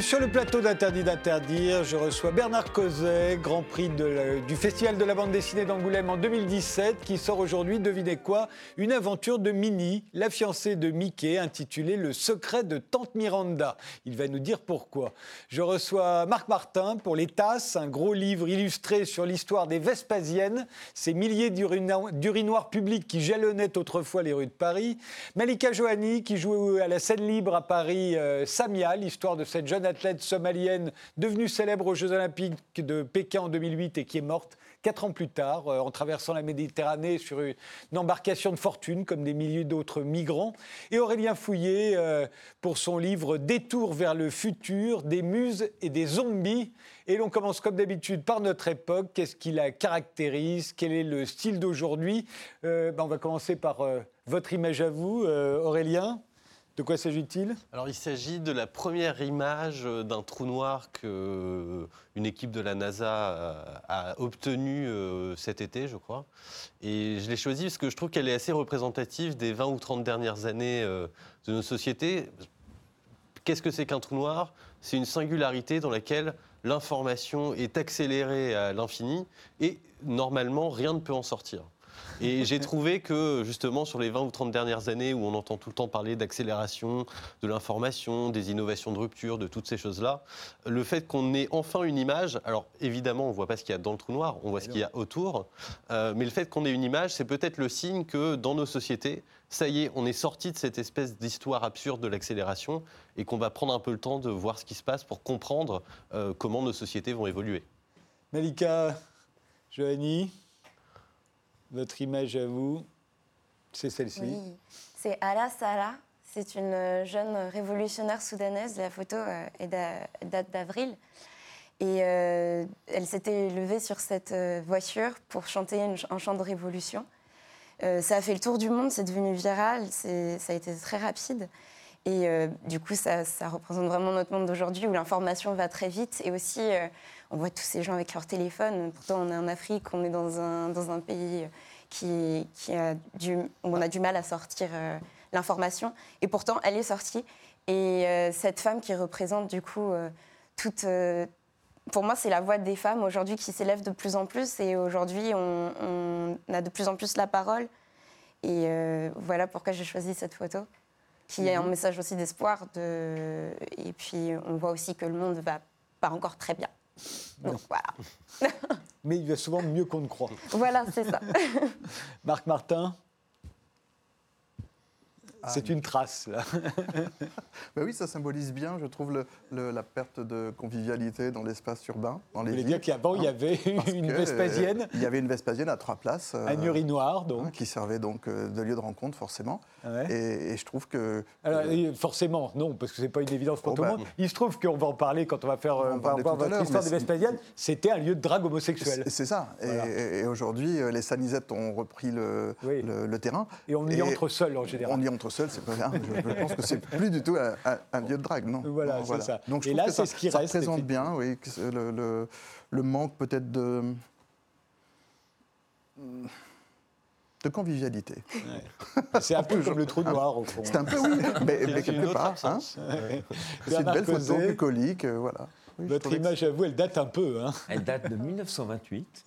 Sur le plateau d'Interdit d'interdire. Je reçois Bernard Causet, Grand Prix du Festival de la bande dessinée d'Angoulême en 2017, qui sort aujourd'hui, devinez quoi, une aventure de Minnie, la fiancée de Mickey, intitulée Le secret de Tante Miranda. Il va nous dire pourquoi. Je reçois Marc Martin pour Les Tasses, un gros livre illustré sur l'histoire des Vespasiennes, ces milliers d'urinoirs publics qui jalonnaient autrefois les rues de Paris. Malika Johanni, qui joue à la scène libre à Paris, euh, Samia, l'histoire de cette jeune athlète somalienne devenue célèbre aux Jeux Olympiques de Pékin en 2008 et qui est morte quatre ans plus tard euh, en traversant la Méditerranée sur une, embarcation de fortune comme des milliers d'autres migrants. Et Aurélien Fouillé euh, pour son livre Détour vers le futur, des muses et des zombies. Et l'on commence comme d'habitude par notre époque. Qu'est-ce qui la caractérise? Quel est le style d'aujourd'hui? Euh, ben On va commencer par votre image à vous, Aurélien. De quoi s'agit-il? Alors, il s'agit de la première image d'un trou noir que euh, une équipe de la NASA euh, a obtenu euh, cet été, je crois. Et je l'ai choisie parce que je trouve qu'elle est assez représentative des 20 ou 30 dernières années de nos sociétés. Qu'est-ce que c'est qu'un trou noir? C'est une singularité dans laquelle l'information est accélérée à l'infini et normalement rien ne peut en sortir. Et j'ai trouvé que, justement, sur les 20 ou 30 dernières années où on entend tout le temps parler d'accélération, de l'information, des innovations de rupture, de toutes ces choses-là, le fait qu'on ait enfin une image, alors évidemment, on ne voit pas ce qu'il y a dans le trou noir, on voit ce qu'il y a autour, euh, mais le fait qu'on ait une image, c'est peut-être le signe que dans nos sociétés, ça y est, on est sorti de cette espèce d'histoire absurde de l'accélération et qu'on va prendre un peu le temps de voir ce qui se passe pour comprendre euh, comment nos sociétés vont évoluer. Malika, Joanie votre image à vous, c'est celle-ci. Oui, c'est Ala Sala. C'est une jeune révolutionnaire soudanaise. La photo euh, date d'avril. Et euh, elle s'était levée sur cette euh, voiture pour chanter un chant de révolution. ça a fait le tour du monde, c'est devenu viral, ça a été très rapide. Et du coup, ça, représente vraiment notre monde d'aujourd'hui où l'information va très vite. Et aussi, on voit tous ces gens avec leur téléphone. Pourtant, on est en Afrique, on est dans un, dans un pays qui, qui a du, où on a du mal à sortir euh, l'information. Et pourtant, elle est sortie. Et euh, cette femme qui représente du coup euh, toute pour moi, c'est la voix des femmes aujourd'hui qui s'élève de plus en plus. Et aujourd'hui, on, a de plus en plus la parole. Et voilà pourquoi j'ai choisi cette photo, qui est un mhm. message aussi d'espoir. De... Et puis, on voit aussi que le monde va pas encore très bien. Donc voilà. Mais il va souvent mieux qu'on ne croit. Voilà, c'est ça. Marc Martin ah, c'est une trace, là. ben oui, ça symbolise bien, je trouve, le, la perte de convivialité dans l'espace urbain. Dans les Vous voulez dire qu'avant, il y avait une Vespasienne Il y avait une Vespasienne à trois places. Un euh, urinoir, donc. Hein, qui servait donc euh, de lieu de rencontre, forcément. Et, je trouve que... Alors, forcément, non, parce que ce n'est pas une évidence pour oh, tout le bah, monde. Il se trouve qu'on va en parler quand on va faire on va voir votre histoire des Vespasiennes. C'était un lieu de drague homosexuelle. C'est ça. Et, aujourd'hui, euh, les sanisettes ont repris le, le, terrain. Et on y entre seul, en général. On y entre c'est pas. Je, pense que c'est plus du tout un, lieu de drague, non. Voilà, c'est ça. Donc je Et là, c'est ce qui ça reste. représente bien, oui, le, le, le manque peut-être de de convivialité. C'est un peu comme le trou noir, au fond. C'est un peu, oui, mais, quelque part. Hein. C'est une belle photo bucolique, euh, voilà. Votre image à vous, elle date un peu. Hein. Elle date de 1928.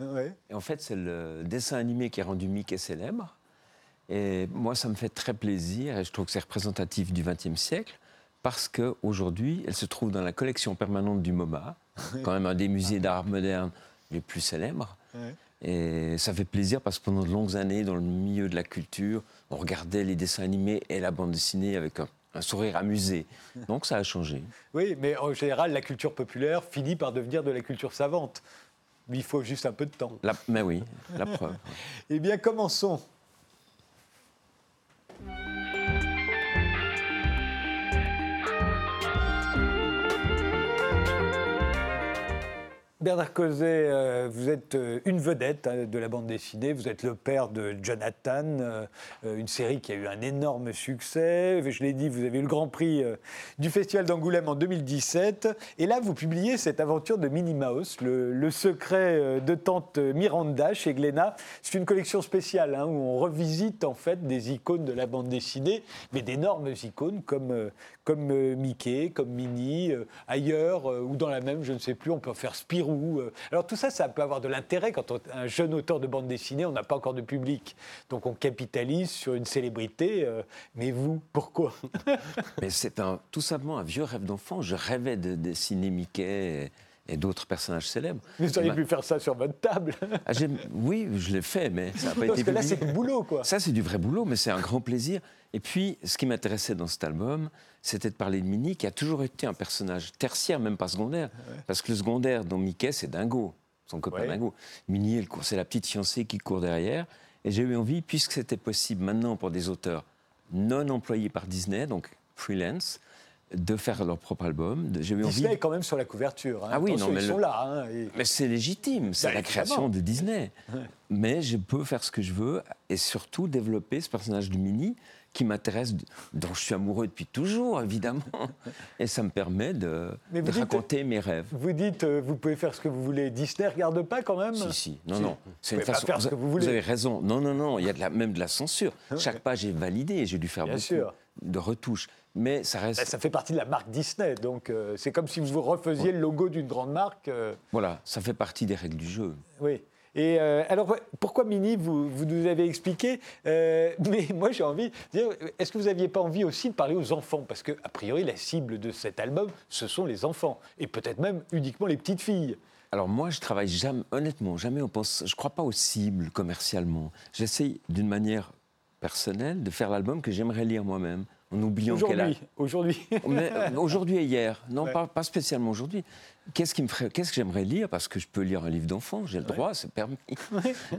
Et en fait, c'est le dessin animé qui a rendu Mickey célèbre. Et moi, ça me fait très plaisir et je trouve que c'est représentatif du XXe siècle parce qu'aujourd'hui, elle se trouve dans la collection permanente du MoMA, quand même un des musées d'art moderne les plus célèbres. Et ça fait plaisir parce que pendant de longues années, dans le milieu de la culture, on regardait les dessins animés et la bande dessinée avec un, sourire amusé. Donc ça a changé. Oui, mais en général, la culture populaire finit par devenir de la culture savante. Il faut juste un peu de temps. mais oui, la preuve. eh bien, commençons Thank you. Bernard Causet, euh, vous êtes euh, une vedette hein, de la bande dessinée. Vous êtes le père de Jonathan, euh, une série qui a eu un énorme succès. Je l'ai dit, vous avez eu le Grand Prix du Festival d'Angoulême en 2017. Et là, vous publiez cette aventure de Minnie Mouse, le, secret de tante Miranda chez Glénat. C'est une collection spéciale hein, où on revisite en fait des icônes de la bande dessinée, mais d'énormes icônes comme, comme Mickey, comme Minnie, ailleurs ou dans la même, je ne sais plus. On peut faire Spirou euh, alors tout ça, ça peut avoir de l'intérêt quand un jeune auteur de bande dessinée, on n'a pas encore de public. Donc on capitalise sur une célébrité. Euh, mais vous, pourquoi? Mais c'est tout simplement un vieux rêve d'enfant. Je rêvais de dessiner Mickey d'autres personnages célèbres. Mais vous auriez pu faire ça sur votre table. Ah, oui, je l'ai fait, mais ça n'a pas été Parce que là, c'est du boulot, quoi. Ça, c'est du vrai boulot, mais c'est un grand plaisir. Et puis, ce qui m'intéressait dans cet album, c'était de parler de Minnie, qui a toujours été un personnage tertiaire, même pas secondaire. Parce que le secondaire dans Mickey, c'est Dingo, son copain Dingo. Minnie, c'est la petite fiancée qui court derrière. Et j'ai eu envie, puisque c'était possible maintenant pour des auteurs non employés par Disney, donc freelance, de faire leur propre album. J'ai Disney est quand même sur la couverture. Hein. Ah oui, non, mais ils sont là. Hein, Mais c'est légitime, c'est bah, la création de Disney. Mais je peux faire ce que je veux et surtout développer ce personnage de Minnie qui m'intéresse, dont je suis amoureux depuis toujours, évidemment. Et ça me permet de, raconter mes rêves. Vous dites, euh, vous pouvez faire ce que vous voulez. Disney ne regarde pas quand même? Si, si. Non, non. C'est une façon. Faire ce que vous, voulez. vous avez raison. Non, non, non. Il y a de la, même de la censure. Chaque page est validée. J'ai dû faire beaucoup de retouches. Mais ça reste. Ça fait partie de la marque Disney. Donc euh, c'est comme si vous refaisiez le logo d'une grande marque. Euh. Voilà, ça fait partie des règles du jeu. Oui. Et euh, alors, pourquoi Mini vous, vous nous avez expliqué, euh, mais moi j'ai envie de dire, est-ce que vous n'aviez pas envie aussi de parler aux enfants? Parce que, a priori, la cible de cet album, ce sont les enfants, et peut-être même uniquement les petites filles. Alors moi, je travaille jamais, honnêtement, jamais on pense, je ne crois pas aux cibles commercialement. J'essaye d'une manière personnelle de faire l'album que j'aimerais lire moi-même en oubliant qu'elle a... Aujourd'hui, euh, aujourd'hui et hier. Non, pas, pas, spécialement aujourd'hui. Qu'est-ce qui me ferait, qu'est-ce que j'aimerais lire? Parce que je peux lire un livre d'enfant, j'ai le droit, c'est permis.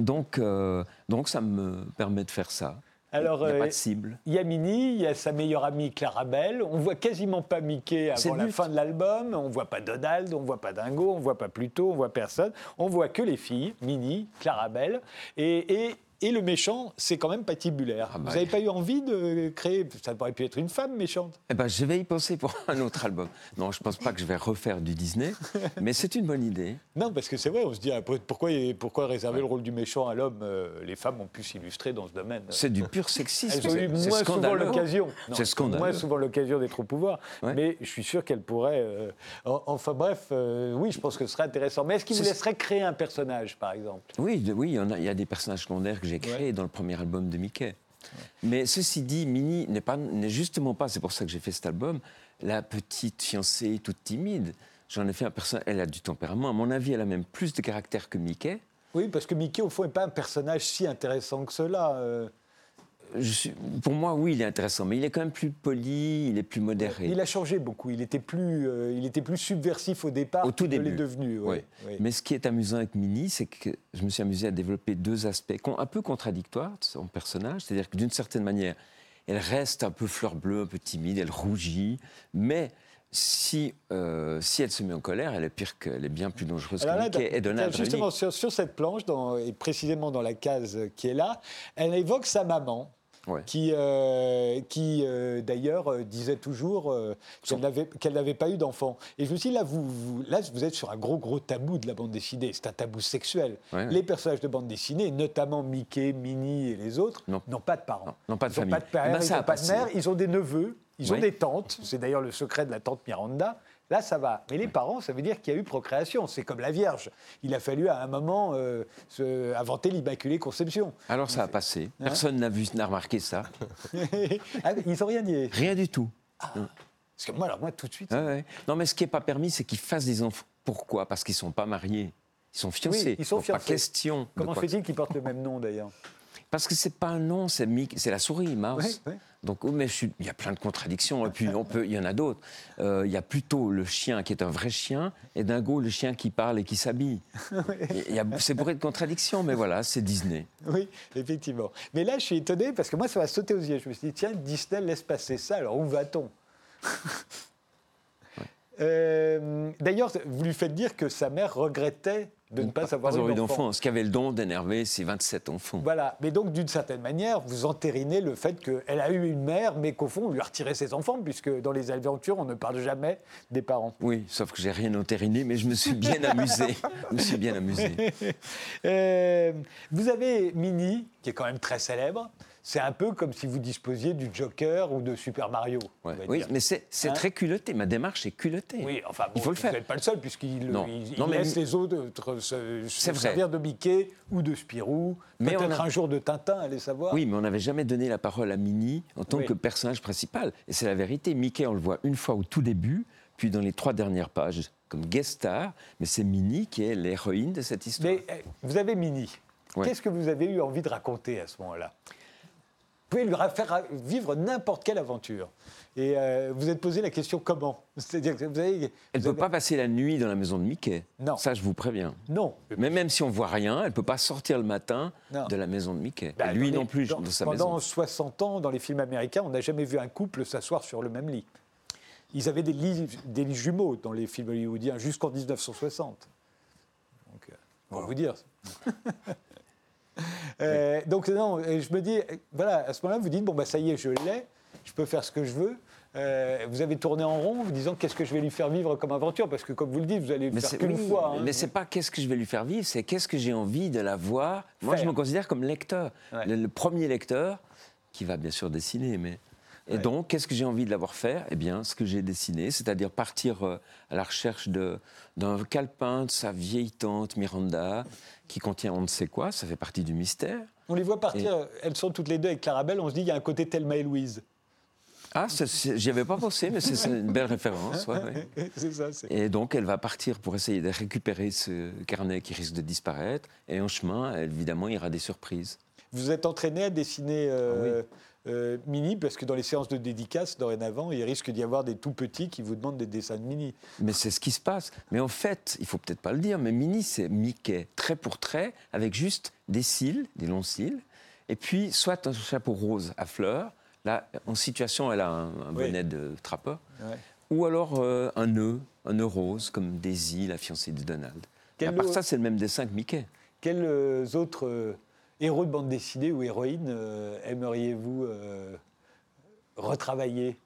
donc, euh, donc ça me permet de faire ça. Alors, il n'y a pas de euh, cible. Il y a Minnie, il y a sa meilleure amie Clarabelle. On voit quasiment pas Mickey avant la fin de l'album. On voit pas Donald, on voit pas Dingo, on voit pas Pluto, on voit personne. On voit que les filles, Minnie, Clarabelle. Et, et et le méchant, c'est quand même patibulaire. Ah bah Vous n'avez pas eu envie de créer. Ça aurait pu être une femme méchante. Eh ben, je vais y penser pour un autre album. Non, je ne pense pas que je vais refaire du Disney, mais c'est une bonne idée. Non, parce que c'est vrai, on se dit ah, pourquoi, pourquoi réserver le rôle du méchant à l'homme euh, Les femmes ont pu s'illustrer dans ce domaine. C'est du pur sexisme. Elles ont eu moins souvent l'occasion. C'est scandaleux. Moins souvent l'occasion d'être au pouvoir. Mais je suis sûr qu'elles pourraient. Euh, enfin bref, euh, oui, je pense que ce serait intéressant. Mais est-ce qu'il vous laisserait créer un personnage, par exemple? Oui, oui, il y, a, il y a des personnages secondaires que j'ai créé dans le premier album de Mickey. Mais ceci dit, Minnie n'est pas, n'est justement pas, c'est pour ça que j'ai fait cet album, la petite fiancée toute timide. J'en ai fait un personnage, elle a du tempérament. À mon avis, elle a même plus de caractère que Mickey. Oui, parce que Mickey, au fond, n'est pas un personnage si intéressant que cela. Euh pour moi, oui, il est intéressant, mais il est quand même plus poli, il est plus modéré. Il a changé beaucoup. Il était plus, euh, il était plus subversif au départ. Au tout début. Il est devenu. Oui. Mais ce qui est amusant avec Minnie, c'est que je me suis amusé à développer deux aspects un peu contradictoires de son personnage. C'est-à-dire que d'une certaine manière, elle reste un peu fleur bleue, un peu timide, elle rougit, mais si, euh, si elle se met en colère, elle est pire qu'elle est bien plus dangereuse que Mickey et Donald. Justement, sur, sur, cette planche, dans, et précisément dans la case qui est là, elle évoque sa maman qui, euh, qui euh, d'ailleurs euh, disait toujours qu'elle n'avait pas eu d'enfant. Et je me suis dit, là vous, là, vous êtes sur un gros, gros tabou de la bande dessinée. C'est un tabou sexuel. Les personnages de bande dessinée, notamment Mickey, Minnie et les autres, n'ont pas de parents. N'ont pas de famille. Pas de père, eh ben, ils n'ont pas de mère, ils ont des neveux, ils ont des tantes. C'est d'ailleurs le secret de la tante Miranda. Là, ça va. Mais les parents, ça veut dire qu'il y a eu procréation. C'est comme la Vierge. Il a fallu à un moment euh, se inventer l'Immaculée Conception. Alors ça a passé. Hein Personne n'a vu, n'a remarqué ça. ah, ils n'ont rien dit. Rien du tout. Ah. Parce que moi, alors moi, tout de suite. Non, mais ce qui n'est pas permis, c'est qu'ils fassent des enfants. Pourquoi? Parce qu'ils ne sont pas mariés. Ils sont fiancés. ils sont fiancés. Pas question. Comment fait-il qu'ils portent le même nom d'ailleurs? Parce que c'est pas un nom, c'est la souris, Mouse. Oui, donc, oh, mais il y a plein de contradictions. Et puis, on peut, il y en a d'autres. Euh, il y a plutôt le chien qui est un vrai chien, et Dingo, le chien qui parle et qui s'habille. c'est bourré de contradictions, mais voilà, c'est Disney. Oui, effectivement. Mais là, je suis étonné parce que moi, ça m'a sauté aux yeux. Je me suis dit, tiens, Disney laisse passer ça. Alors, où va-t-on? Euh, d'ailleurs, vous lui faites dire que sa mère regrettait de ne pas, avoir eu d'enfant. Ce qui avait le don d'énerver ses 27 enfants. Voilà, mais donc d'une certaine manière, vous entérinez le fait qu'elle a eu une mère, mais qu'au fond, on lui a retiré ses enfants, puisque dans les aventures, on ne parle jamais des parents. Oui, sauf que j'ai rien entériné, mais je me suis bien amusé. je me suis bien amusé. Euh, vous avez Minnie, qui est quand même très célèbre c'est un peu comme si vous disposiez du Joker ou de Super Mario. Oui, mais c'est hein très culotté. Ma démarche est culottée. Oui, enfin, il faut le faire. Vous n'êtes pas le seul, puisqu'il il, laisse les autres se, servir de Mickey ou de Spirou. Peut-être un jour de Tintin, allez savoir. Oui, mais on n'avait jamais donné la parole à Minnie en tant que personnage principal. Et c'est la vérité. Mickey, on le voit une fois au tout début, puis dans les trois dernières pages comme guest star, mais c'est Minnie qui est l'héroïne de cette histoire. Mais eh, vous avez Minnie. Qu'est-ce que vous avez eu envie de raconter à ce moment-là? Pouvez lui faire vivre n'importe quelle aventure. Et euh, vous êtes posé la question comment? C'est-à-dire que vous avez, Elle ne peut pas passer la nuit dans la maison de Mickey. Non. Ça, je vous préviens. Non. Mais même si on voit rien, elle ne peut pas sortir le matin de la maison de Mickey. Bah, lui non plus, dans, de sa pendant 60 ans, dans les films américains, on n'a jamais vu un couple s'asseoir sur le même lit. Ils avaient des lits, des lits jumeaux dans les films hollywoodiens jusqu'en 1960. Donc, euh, on va vous dire. Euh, donc non, je me dis, voilà, à ce moment-là, vous dites, bon, bah, ça y est, je l'ai, je peux faire ce que je veux. Euh, vous avez tourné en rond, vous disant qu'est-ce que je vais lui faire vivre comme aventure, parce que comme vous le dites, vous allez le faire qu'une fois. Hein. Mais c'est pas qu'est-ce que je vais lui faire vivre, c'est qu'est-ce que j'ai envie de la voir. Moi, je me considère comme lecteur, le, premier lecteur qui va bien sûr dessiner, mais et donc, qu'est-ce que j'ai envie de l'avoir faire? Eh bien, ce que j'ai dessiné, c'est-à-dire partir euh, à la recherche d'un calepin de sa vieille tante Miranda, qui contient on ne sait quoi, ça fait partie du mystère. On les voit partir, elles sont toutes les deux avec Clarabelle, on se dit qu'il y a un côté Thelma et Louise. Ah, j'y avais pas pensé, mais c'est une belle référence. ça, et donc, elle va partir pour essayer de récupérer ce carnet qui risque de disparaître. Et en chemin, évidemment, il y aura des surprises. Vous êtes entraîné à dessiner euh, ah euh, mini, parce que dans les séances de dédicace, dorénavant, il risque d'y avoir des tout petits qui vous demandent des dessins de mini. Mais c'est ce qui se passe. Mais en fait, il faut peut-être pas le dire, mais mini, c'est Mickey, trait pour trait, avec juste des cils, des longs cils, et puis soit un chapeau rose à fleurs. Là, en situation, elle a un, bonnet de trappeur. Ou alors euh, un nœud, un nœud rose, comme Daisy, la fiancée de Donald. à part ça, c'est le même dessin que Mickey. Quels euh, autres héros de bande dessinée ou héroïne euh, aimeriez-vous euh, retravailler?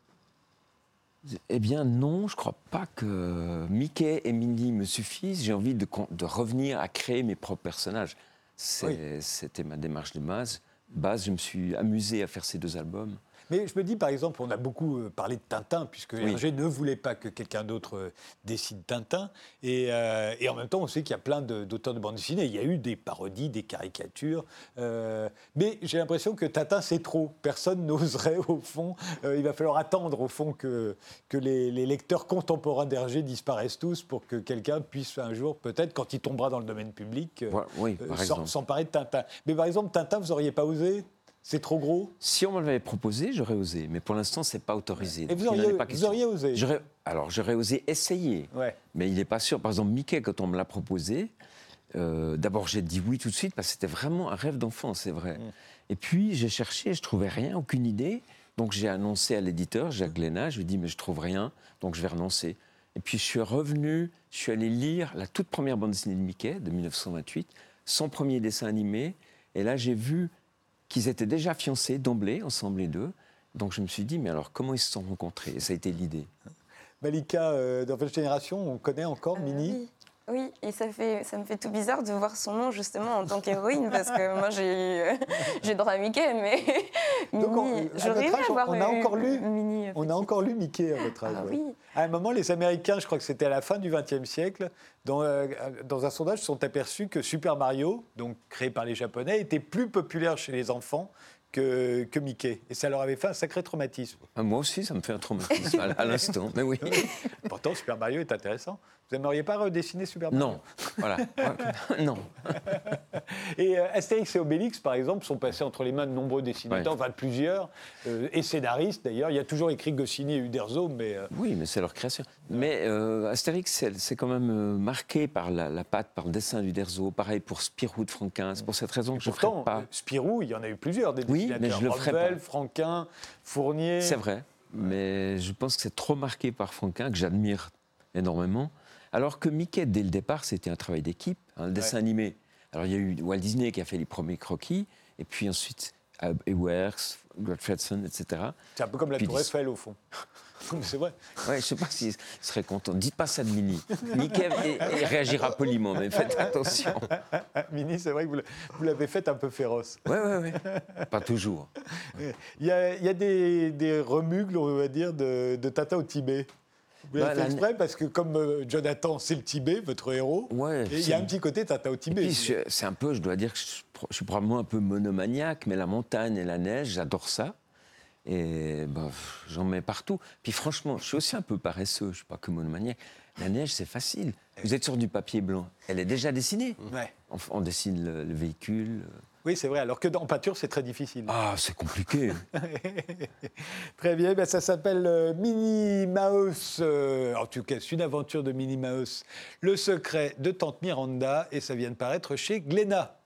Eh bien non, je ne crois pas que Mickey et Minnie me suffisent. J'ai envie de, revenir à créer mes propres personnages. C'était ma démarche de base. base. Je me suis amusé à faire ces deux albums. Mais je me dis, par exemple, on a beaucoup euh, parlé de Tintin, puisque Hergé ne voulait pas que quelqu'un d'autre euh, décide Tintin. Euh, et, en même temps, on sait qu'il y a plein d'auteurs de, bande dessinée. Il y a eu des parodies, des caricatures. mais j'ai l'impression que Tintin, c'est trop. Personne n'oserait, au fond. il va falloir attendre, au fond, que, que les, lecteurs contemporains d'Hergé disparaissent tous pour que quelqu'un puisse un jour, peut-être, quand il tombera dans le domaine public, s'emparer de Tintin. Mais par exemple, Tintin, vous n'auriez pas osé c'est trop gros Si on me l'avait proposé, j'aurais osé. Mais pour l'instant, ce n'est pas autorisé. Et vous auriez, vous auriez osé Alors, j'aurais osé essayer. Mais il n'est pas sûr. Par exemple, Mickey, quand on me l'a proposé, euh, d'abord, j'ai dit oui tout de suite parce que c'était vraiment un rêve d'enfant, c'est vrai. Mm. Et puis, j'ai cherché, je trouvais rien, aucune idée. Donc, j'ai annoncé à l'éditeur, Jacques Léna, je lui ai dit, mais je trouve rien, donc je vais renoncer. Et puis, je suis revenu, je suis allé lire la toute première bande dessinée de Mickey, de 1928, son premier dessin animé. Et là, j'ai vu qu'ils étaient déjà fiancés d'emblée, ensemble les deux. Donc je me suis dit, mais alors comment ils se sont rencontrés? Et ça a été l'idée. Malika, euh, dans votre génération, on connaît encore euh, Mini? oui, et ça, fait, ça me fait tout bizarre de voir son nom justement en tant qu'héroïne parce que moi j'ai j'ai droit à Mickey, mais Mini, j'aurais aimé avoir on a encore lu, On a encore lu Mickey à votre âge. Ah, oui. À un moment, les Américains, je crois que c'était à la fin du XXe siècle, dans, euh, dans un sondage, se sont aperçus que Super Mario, donc créé par les Japonais, était plus populaire chez les enfants que, que, Mickey. Et ça leur avait fait un sacré traumatisme. Ah, moi aussi, ça me fait un traumatisme à l'instant. Mais oui. Pourtant, Super Mario est intéressant. Vous n'aimeriez pas redessiner Super Mario Non, voilà. non. Et euh, Astérix et Obélix, par exemple, sont passés entre les mains de nombreux dessinateurs, enfin de plusieurs, euh, et scénaristes d'ailleurs. Il y a toujours écrit Goscinny et Uderzo, mais... Euh, oui, mais c'est leur création. Mais Astérix, c'est quand même marqué par la, patte, par le dessin d'Uderzo. Pareil pour Spirou de Franquin. C'est pour cette raison que je ne ferai pas... Spirou, il y en a eu plusieurs des oui, dessinateurs. Mais je le ferai pas. Franquin, Fournier... C'est vrai. Mais je pense que c'est trop marqué par Franquin que j'admire énormément. Alors que Mickey, dès le départ, c'était un travail d'équipe, un dessin animé. Alors il y a eu Walt Disney qui a fait les premiers croquis, et puis ensuite Ewerks, Fredson, etc. C'est un peu comme la Tour Eiffel au fond. C'est vrai. Ouais, je ne sais pas s'il serait content. Dites pas ça de Mini. Mickey réagira poliment, mais faites attention. Mini, c'est vrai que vous l'avez fait un peu féroce. Oui, oui, oui. Pas toujours. Il y a, il y a des, des, remugles, on va dire, de, de Tata au Tibet. Vous l'avez bah, fait exprès parce que comme euh, Jonathan, c'est le Tibet, votre héros, ouais, et il y a un petit côté Tata au Tibet. C'est un peu, je dois dire que je, suis probablement un peu monomaniaque, mais la montagne et la neige, j'adore ça. Et bah, j'en mets partout. Puis franchement, je suis aussi un peu paresseux, je ne suis pas que monomaniaque. La neige, c'est facile. Vous êtes sur du papier blanc. Elle est déjà dessinée. Ouais. On, dessine le, le véhicule. Oui, c'est vrai, alors que dans peinture, c'est très difficile. Ah, c'est compliqué. très bien, ben, ça s'appelle euh, Minnie Mouse, euh, en tout cas, c'est une aventure de Minnie Mouse, Le secret de Tante Miranda, et ça vient de paraître chez Glénat.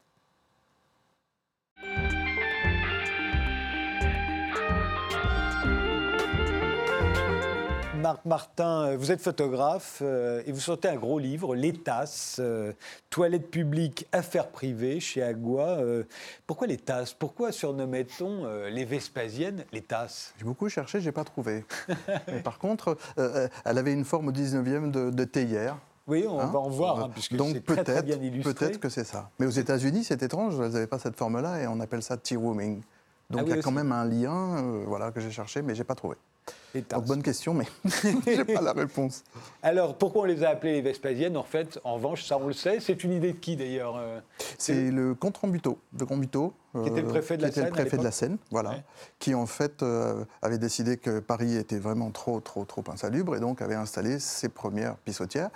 Marc Martin, euh, vous êtes photographe euh, et vous sortez un gros livre, Les Tasses, euh, Toilettes publiques, affaires privées, chez Agua. pourquoi les Tasses? Pourquoi surnommait-on les Vespasiennes les Tasses? J'ai beaucoup cherché, je n'ai pas trouvé. par contre, elle avait une forme au 19e de, théière. Oui, on hein va en voir, hein, puisque bien illustré. Peut-être que c'est ça. Mais aux États-Unis, c'est étrange, elles n'avaient pas cette forme-là et on appelle ça tea rooming. Donc ah il y a quand même un lien voilà, que j'ai cherché, mais je n'ai pas trouvé. Donc, bonne question, mais je n'ai pas la réponse. Alors, pourquoi on les a appelées les Vespasiennes En fait, en revanche, ça on le sait. C'est une idée de qui d'ailleurs euh, C'est le comte Rambuteau, de Rambuteau. Qui était le préfet de la Seine. le préfet de la Seine, voilà. Qui en fait euh, avait décidé que Paris était vraiment trop, trop, trop insalubre et donc avait installé ses premières pissotières.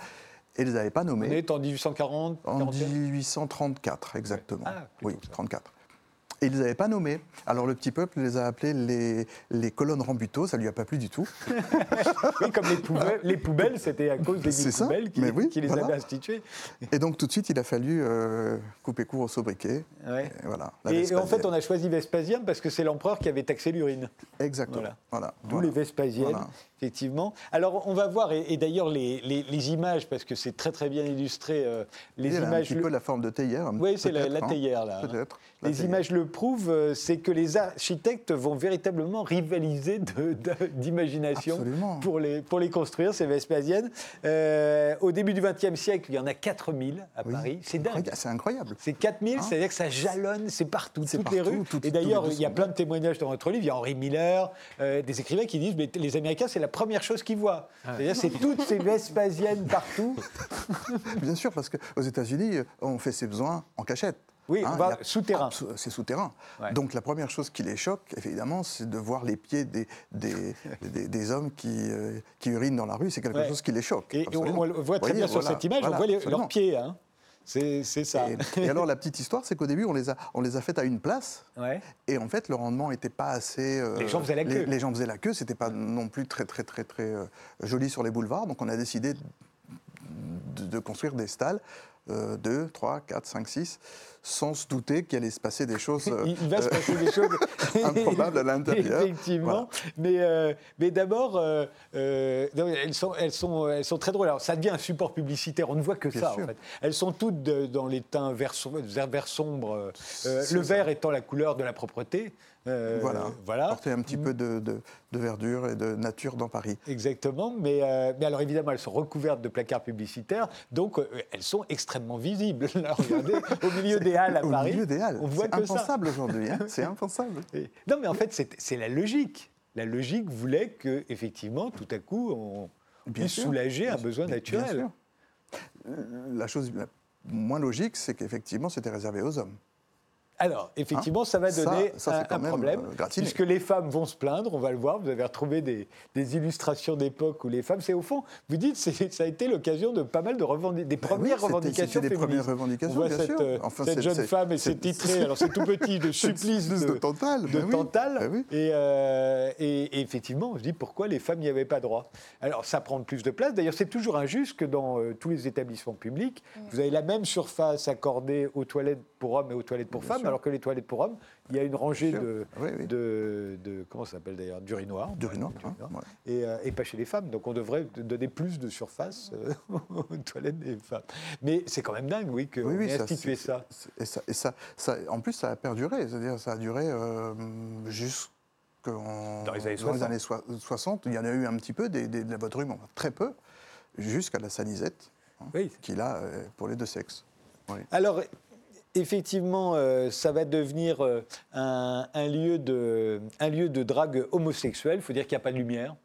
Et les avait pas nommées. On est en 1840 En 1834, exactement. Ah, oui, 34. Et ils ne les avaient pas nommés. Alors le petit peuple les a appelés les, les colonnes Rambuteau, ça lui a pas plu du tout. oui, comme les poubelles, les poubelles c'était à cause des poubelles qui, qui les avaient instituées. Et donc tout de suite, il a fallu euh, couper court au sobriquet. Et, voilà, et, en fait, on a choisi Vespasien parce que c'est l'empereur qui avait taxé l'urine. Exactement. Voilà. D'où les Vespasiennes, effectivement. Alors on va voir, et, d'ailleurs les, les, images, parce que c'est très très bien illustré, euh, les images... un petit peu la forme de théière. Oui, c'est la, hein. théière là. Peut-être. Les images le prouvent, euh, c'est que les architectes vont véritablement rivaliser d'imagination pour les, pour les construire, ces Vespasiennes. Euh, au début du XXe siècle, il y en a 4000 à Paris. C'est dingue. C'est incroyable. C'est 4000, hein c'est-à-dire que ça jalonne, c'est partout, toutes les rues. et d'ailleurs, il y a plein de témoignages dans votre livre. Il y a Henri Miller, euh, des écrivains qui disent mais les Américains, c'est la première chose qu'ils voient. Ah c'est-à-dire c'est toutes ces Vespasiennes partout. Bien sûr, parce qu'aux États-Unis, on fait ses besoins en cachette. Oui, hein, souterrain. C'est souterrain. Donc la première chose qui les choque, évidemment, c'est de voir les pieds des, des, des, hommes qui, euh, qui, urinent dans la rue. C'est quelque chose qui les choque. Et on, voit très bien sur cette image, on voit leurs pieds. Hein. C'est ça. Et, alors la petite histoire, c'est qu'au début, on les, a, on les a faites à une place. Et en fait, le rendement n'était pas assez. Euh, les gens faisaient la queue. Les, gens faisaient la queue. C'était pas non plus très très très très euh, joli sur les boulevards. Donc on a décidé de, de construire des stalles 2, 3, 4, 5, 6, sans se douter qu'il allait se passer des choses. Il va se passer des choses improbables à l'intérieur. Effectivement. Mais, euh, mais d'abord, euh, euh, elles, sont, elles, sont, elles sont très drôles. Alors, ça devient un support publicitaire. On ne voit que ça, en fait. Elles sont toutes dans les teints vert, vert sombre, le vert étant la couleur de la propreté. Euh, voilà. voilà. Porter un petit peu de, verdure et de nature dans Paris. Exactement. Mais, euh, mais alors évidemment, elles sont recouvertes de placards publicitaires, donc euh, elles sont extrêmement visibles. regardez, au milieu des halles à Paris. Au milieu des halles. On voit C'est impensable aujourd'hui. Hein. C'est impensable. non, mais en fait, c'est la logique. La logique voulait que, effectivement, tout à coup, on puisse soulager un besoin naturel. La chose moins logique, c'est qu'effectivement, c'était réservé aux hommes. Alors, effectivement, ça va donner un, problème, euh, puisque les femmes vont se plaindre, on va le voir, vous avez retrouvé des, illustrations d'époque où les femmes, c'est au fond, vous dites, ça a été l'occasion de pas mal de revendications, des premières revendications des premières revendications, on voit cette, euh, cette jeune femme et c'est titré, alors c'est tout petit, de supplice de, de Tantale. De ben euh, et, effectivement, je dis pourquoi les femmes n'y avaient pas droit? Alors, ça prend plus de place. D'ailleurs, c'est toujours injuste que dans tous les établissements publics, vous avez la même surface accordée aux toilettes pour hommes et aux toilettes pour femmes alors que les toilettes pour hommes, il y a une rangée de, de, Comment ça s'appelle d'ailleurs D'urinoir. D'urinoir, et, et, pas chez les femmes. Donc on devrait donner plus de surface aux toilettes des femmes. Mais c'est quand même dingue, oui, qu'on oui, ait institué ça. Et, ça, et ça, ça, En plus, ça a perduré. C'est-à-dire, ça a duré euh, jusqu'en dans les années, 60. il y en a eu un petit peu, des, des, de la mais très peu, jusqu'à la sanisette, hein, qui là, euh, pour les deux sexes. Alors, effectivement, euh, ça va devenir euh, un, lieu de, un lieu de drague homosexuelle. Il faut dire qu'il n'y a pas de lumière.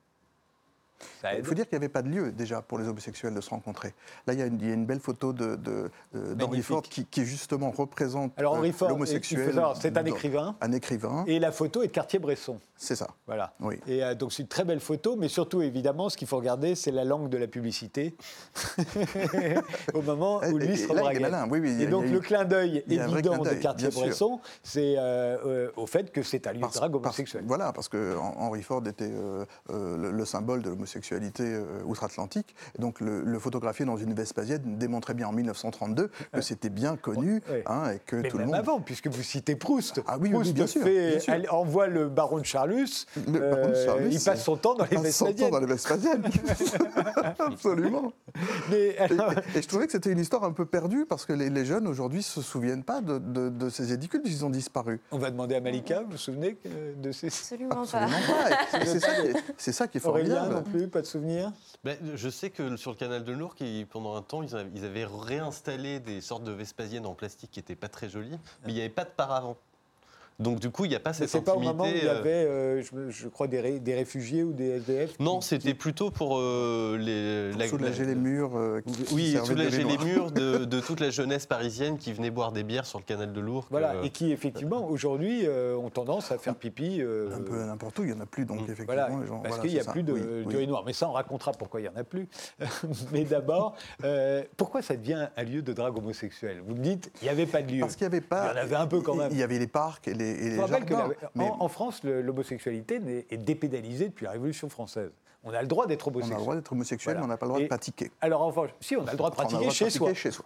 Il faut dire qu'il n'y avait pas de lieu déjà pour les homosexuels de se rencontrer. Là, il y a une, belle photo d'Henry Ford qui, justement représente l'homosexuel. C'est un écrivain. Un écrivain. Et la photo est de Cartier-Bresson. C'est ça. Voilà. Oui. Et euh, donc c'est une très belle photo, mais surtout évidemment, ce qu'il faut regarder, c'est la langue de la publicité au moment où lui se et, et donc le clin d'œil évident de Cartier-Bresson, c'est euh, euh, au fait que c'est un lieu de drague homosexuel. voilà, parce que Henry Ford était le, le, symbole de l'homosexualité sexualité euh, outre-Atlantique. Donc le, le, photographier dans une Vespasienne démontrait bien en 1932 que c'était bien connu hein, et que Mais tout le monde. avant, puisque vous citez Proust. Ah oui, Proust bien, sûr, Elle envoie le baron de Charlus. Euh, il passe son temps dans les Vespasiennes. Son temps dans les Vespasiennes. Absolument. Mais, et, je trouvais que c'était une histoire un peu perdue parce que les, jeunes aujourd'hui se souviennent pas de, de, ces édicules puisqu'ils ont disparu. On va demander à Malika, vous vous souvenez de ces. Absolument, Absolument pas. C'est ça, qui est, ça qui est formidable. Pas de souvenirs? Ben, Je sais que sur le canal de Lourdes, pendant un temps, ils avaient réinstallé des sortes de Vespasiennes en plastique qui n'étaient pas très jolies, mais il n'y avait pas de paravent. Donc du coup, il n'y a pas cette C'est pas au moment où il y euh, avait, euh, je, crois, des, des, réfugiés ou des SDF Non, c'était plutôt pour euh, les... Pour soulager les murs. oui, soulager les murs de, toute la jeunesse parisienne qui venait boire des bières sur le canal de Lourdes. Voilà, et qui effectivement, aujourd'hui, ont tendance à faire pipi... Un peu n'importe où, il n'y en a plus, donc mm. effectivement... Voilà, parce qu'il n'y a plus de oui, noir. Mais ça, on racontera pourquoi il n'y en a plus. Mais d'abord, pourquoi ça devient un lieu de drague homosexuelle? Vous me dites, il n'y avait pas de lieu. Parce qu'il n'y avait pas... Il y en avait un peu quand même. Il y avait les parcs et les rappelle que en, France, l'homosexualité est dépénalisée depuis la Révolution française. On a le droit d'être homosexuel. On a le droit d'être homosexuel, mais on n'a pas le droit de pratiquer. Alors, enfin, si, on a le droit de pratiquer, chez, soi. chez soi.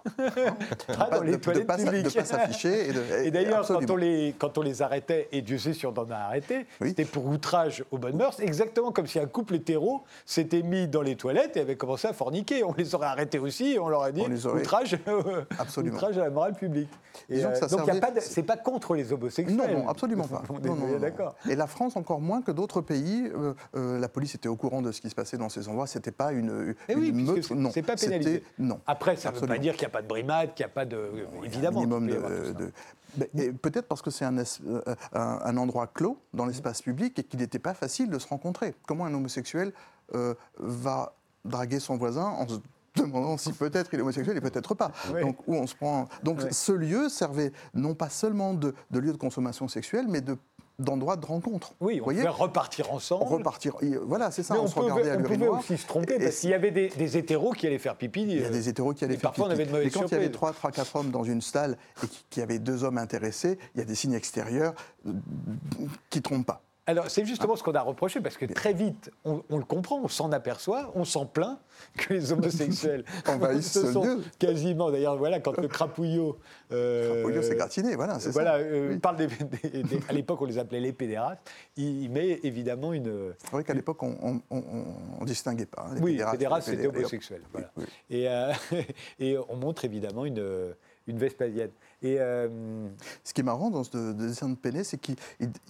pas dans les toilettes publiques. De pas s'afficher. Et, d'ailleurs, quand, on les, quand on les arrêtait, et Dieu sait si on en a arrêté, c'était pour outrage aux bonnes mœurs, exactement comme si un couple hétéro s'était mis dans les toilettes et avait commencé à forniquer. On les aurait arrêtés aussi et on leur a dit outrage, outrage à la morale publique. Et, euh, donc, c'est pas contre les homosexuels. Non, non absolument pas. On est d'accord. Et la France, encore moins que d'autres pays, euh, euh, la police était au courant de ce qui se passait dans ces endroits. C'était pas une, eh oui, meute. Non, c'est pas pénalisé. Non. Après, ça ne veut pas dire qu'il n'y a pas de brimade, qu'il n'y a pas de. évidemment. Minimum de. Peut-être parce que c'est un, un, endroit clos dans l'espace public et qu'il n'était pas facile de se rencontrer. Comment un homosexuel va draguer son voisin en se demandant si peut-être il est homosexuel et peut-être pas? Donc, où on se prend... Donc ce lieu servait non pas seulement de, de lieu de consommation sexuelle, mais de d'endroits de rencontre. Oui, on pouvait repartir ensemble. Repartir, voilà, c'est ça. on, se regardait à On pouvait aussi se tromper parce qu'il y avait des, hétéros qui allaient faire pipi. Il y a des hétéros qui allaient faire parfois pipi. on avait de mauvaises Et quand il y avait trois, trois, quatre hommes dans une salle et qu'il y avait deux hommes intéressés, il y a des signes extérieurs euh, qui trompent pas. Alors, c'est justement ce qu'on a reproché, parce que très vite, on, le comprend, on s'en aperçoit, on s'en plaint que les homosexuels envahissent ce sont quasiment, d'ailleurs, voilà, quand le crapouillot... Euh, crapouillot s'est gratiné, voilà, c'est voilà, ça. Euh, parle des, à l'époque, on les appelait les pédérastes, il met évidemment une... C'est vrai qu'à l'époque, on ne distinguait pas. Hein, les oui, pédérastes, c'était homosexuel. Voilà. Et, euh, et on montre évidemment une, une Vespasienne. Et, euh, Ce qui est marrant dans ce dessin de Péné, c'est qu'il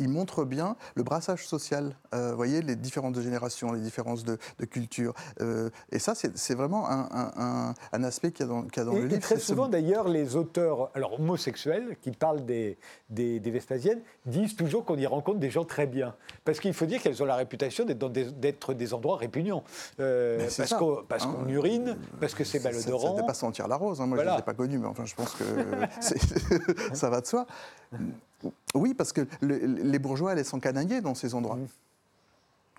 montre bien le brassage social. Euh, voyez, les différentes générations, les différences de, culture. Euh, et ça, c'est vraiment un, aspect qu'il y a dans, dans le livre. Et très souvent, d'ailleurs, les auteurs alors, homosexuels qui parlent des, des, Vespasiennes disent toujours qu'on y rencontre des gens très bien. Parce qu'il faut dire qu'elles ont la réputation d'être des, des, endroits répugnants. parce qu'on hein. urine, parce que c'est malodorant. Ça ne pas sentir la rose. Hein. Moi, je ne l'ai pas connu, mais enfin, je pense que ça va de soi. Oui, parce que les bourgeois allaient s'encanailler dans ces endroits. Vous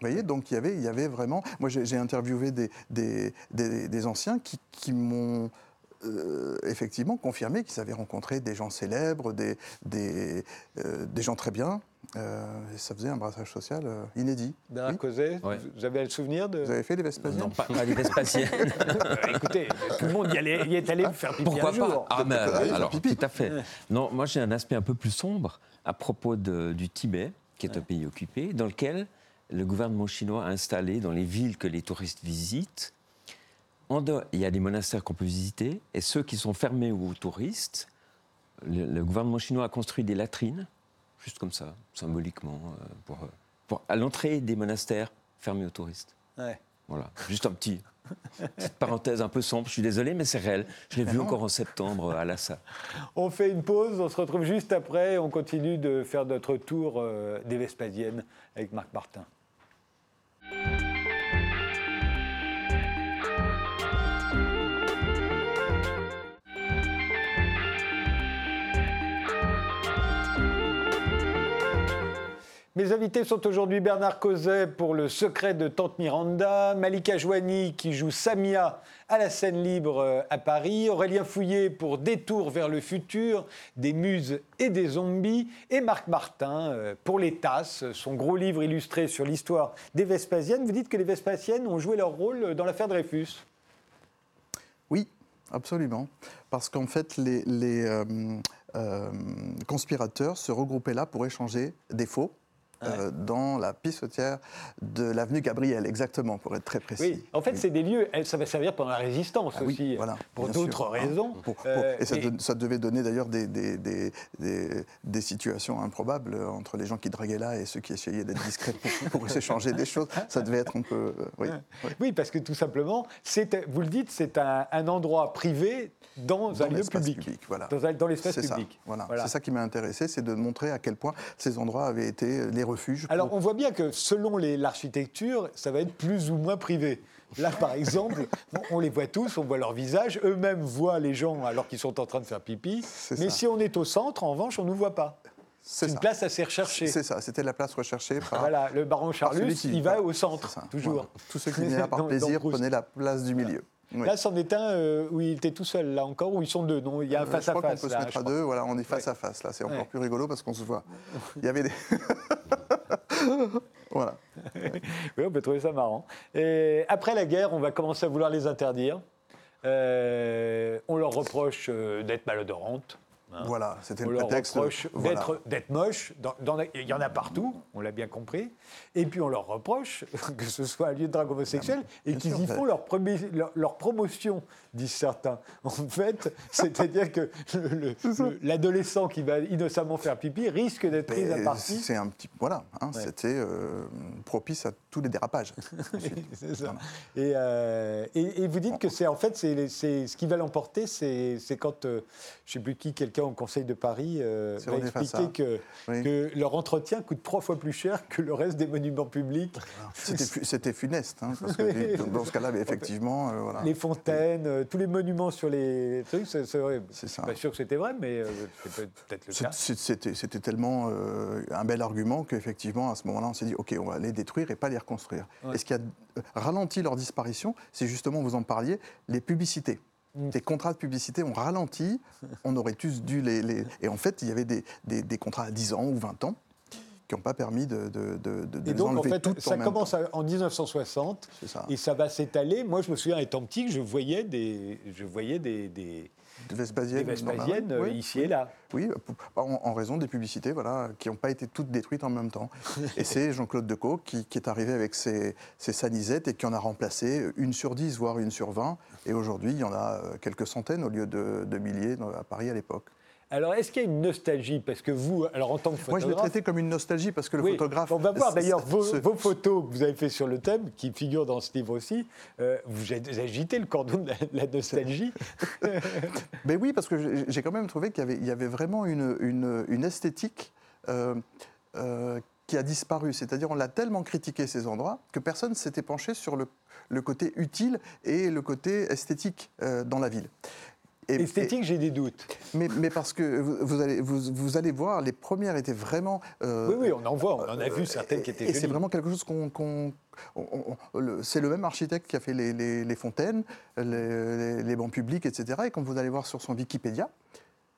voyez, donc il y avait, il y avait vraiment. Moi, j'ai interviewé des, des, anciens qui, qui m'ont euh, effectivement confirmé qu'ils avaient rencontré des gens célèbres, des, des, euh, des gens très bien, Euh, et ça faisait un brassage social euh, inédit. Bernard oui. Vous avez le souvenir de... Vous avez fait les Vespasiennes Non, pas, les Vespasiennes. Écoutez, tout le monde y, allait, y est allé faire pipi Pourquoi un jour. pas Ah, mais alors, pipi. tout à fait. Non, moi j'ai un aspect un peu plus sombre à propos de, du Tibet, qui est ouais. un pays occupé, dans lequel le gouvernement chinois a installé dans les villes que les touristes visitent, il y a des monastères qu'on peut visiter, et ceux qui sont fermés aux touristes, le, le gouvernement chinois a construit des latrines juste comme ça, symboliquement, euh, pour, pour à l'entrée des monastères fermés aux touristes. Ouais. Voilà, juste un petit. Petite parenthèse un peu sombre, je suis désolé, mais c'est réel. Je l'ai vu encore en septembre à Lhasa. On fait une pause, on se retrouve juste après. On continue de faire notre tour euh, des Vespasiennes avec Marc Martin. Mes invités sont aujourd'hui Bernard Causet pour Le secret de Tante Miranda, Malika Joanie qui joue Samia à la scène libre à Paris, Aurélien Fouillé pour Détour vers le futur, des muses et des zombies, et Marc Martin pour Les Tasses, son gros livre illustré sur l'histoire des Vespasiennes. Vous dites que les Vespasiennes ont joué leur rôle dans l'affaire Dreyfus Oui, absolument. Parce qu'en fait, les, euh, euh, conspirateurs se regroupaient là pour échanger des faux euh, dans la pissotière de l'avenue Gabriel, exactement, pour être très précis. Oui, en fait, oui. c'est des lieux, ça va servir pendant la résistance ah, aussi, oui, voilà, pour d'autres raisons. Pour, pour, euh, et, ça, et... De, ça, devait donner d'ailleurs des, des, des, des, situations improbables entre les gens qui draguaient là et ceux qui essayaient d'être discrets pour, pour s'échanger des choses. Ça devait être un peu. Euh, oui, oui, parce que tout simplement, vous le dites, c'est un, un, endroit privé dans, dans un lieu public. public voilà. Dans, dans l'espace public. Ça, voilà. voilà. C'est ça qui m'a intéressé, c'est de montrer à quel point ces endroits avaient été les Alors, on voit bien que selon l'architecture, ça va être plus ou moins privé. Là, par exemple, on les voit tous, on voit leur visage, eux-mêmes voient les gens alors qu'ils sont en train de faire pipi. Mais ça. si on est au centre, en revanche, on ne nous voit pas. C'est une place assez recherchée. C'est ça, c'était la place recherchée par. Voilà, le baron Charlus, il va au centre, toujours. Voilà. Tous ceux qui venaient par plaisir prenaient la place du milieu. Oui. Là, c'en est un euh, où il était tout seul, là encore, où ils sont deux. Non, il y a un face à face. Je crois qu'on peut là, se mettre à deux. Voilà, on est face ouais. à face. Là, c'est encore ouais. plus rigolo parce qu'on se voit. Il y avait des. voilà. oui, on peut trouver ça marrant. Et après la guerre, on va commencer à vouloir les interdire. Euh, on leur reproche euh, d'être malodorantes. Hein. Voilà, c'était le leur prétexte. reproche voilà. d'être moche. Dans, dans, il y en a partout, on l'a bien compris. Et puis on leur reproche que ce soit un lieu de drague homosexuel et qu'ils y font leur, premier, leur, leur, promotion, disent certains. En fait, c'est-à-dire que l'adolescent qui va innocemment faire pipi risque d'être pris à partie. C'est un petit. Voilà, hein, ouais. c'était euh, propice à tous les dérapages. c'est ça. Voilà. Et, euh, et, et, vous dites que c'est en fait, c'est ce qui va l'emporter, c'est quand, euh, je ne sais plus qui, quelqu'un au Conseil de Paris euh, va expliquer que, oui. que, leur entretien coûte trois fois plus cher que le reste des monuments publics. C'était funeste, hein, parce que dans ce cas-là, effectivement. Euh, voilà. Les fontaines, euh, tous les monuments sur les trucs, c'est vrai. Je suis pas sûr que c'était vrai, mais c'est peut-être le cas. C'était tellement un bel argument qu'effectivement, à ce moment-là, on s'est dit, OK, on va les détruire et pas les reconstruire. Ouais. Et ce qui a ralenti leur disparition, c'est justement, vous en parliez, les publicités des contrats de publicité ont ralenti, on aurait tous dû les, les... Et en fait, il y avait des, des, des, contrats à 10 ans ou 20 ans qui n'ont pas permis de, de, de, de et donc, les en fait, toutes ça en commence en 1960 ça. et ça va s'étaler. Moi, je me souviens, étant petit, je voyais des, je voyais des, des, Vespasiennes euh, oui, ici oui. et là. Oui, en, en, raison des publicités voilà, qui n'ont pas été toutes détruites en même temps. et c'est Jean-Claude Decaux qui, qui, est arrivé avec ses, ses, sanisettes et qui en a remplacé une sur dix, voire une sur vingt. Et aujourd'hui, il y en a quelques centaines au lieu de, de milliers à Paris à l'époque. Alors, est-ce qu'il y a une nostalgie? Parce que vous, alors en tant que photographe. Moi, je l'ai traité comme une nostalgie parce que le oui, photographe. On va voir d'ailleurs vos, vos, photos que vous avez fait sur le thème, qui figurent dans ce livre aussi. Euh, vous agitez le cordon de la, la nostalgie. Mais oui, parce que j'ai quand même trouvé qu'il y, y, avait vraiment une, une, une esthétique. Euh, euh, qui a disparu. C'est-à-dire, on l'a tellement critiqué ces endroits que personne ne s'était penché sur le, le, côté utile et le côté esthétique euh, dans la ville. Et, Esthétique, j'ai des doutes. Mais, mais, parce que vous, vous, allez, vous, vous, allez voir, les premières étaient vraiment. Euh, oui, oui, on en voit, on en a vu certaines qui étaient. Et c'est vraiment quelque chose qu'on. Qu c'est le même architecte qui a fait les, les, les fontaines, les, les, bancs publics, etc. Et quand vous allez voir sur son Wikipédia,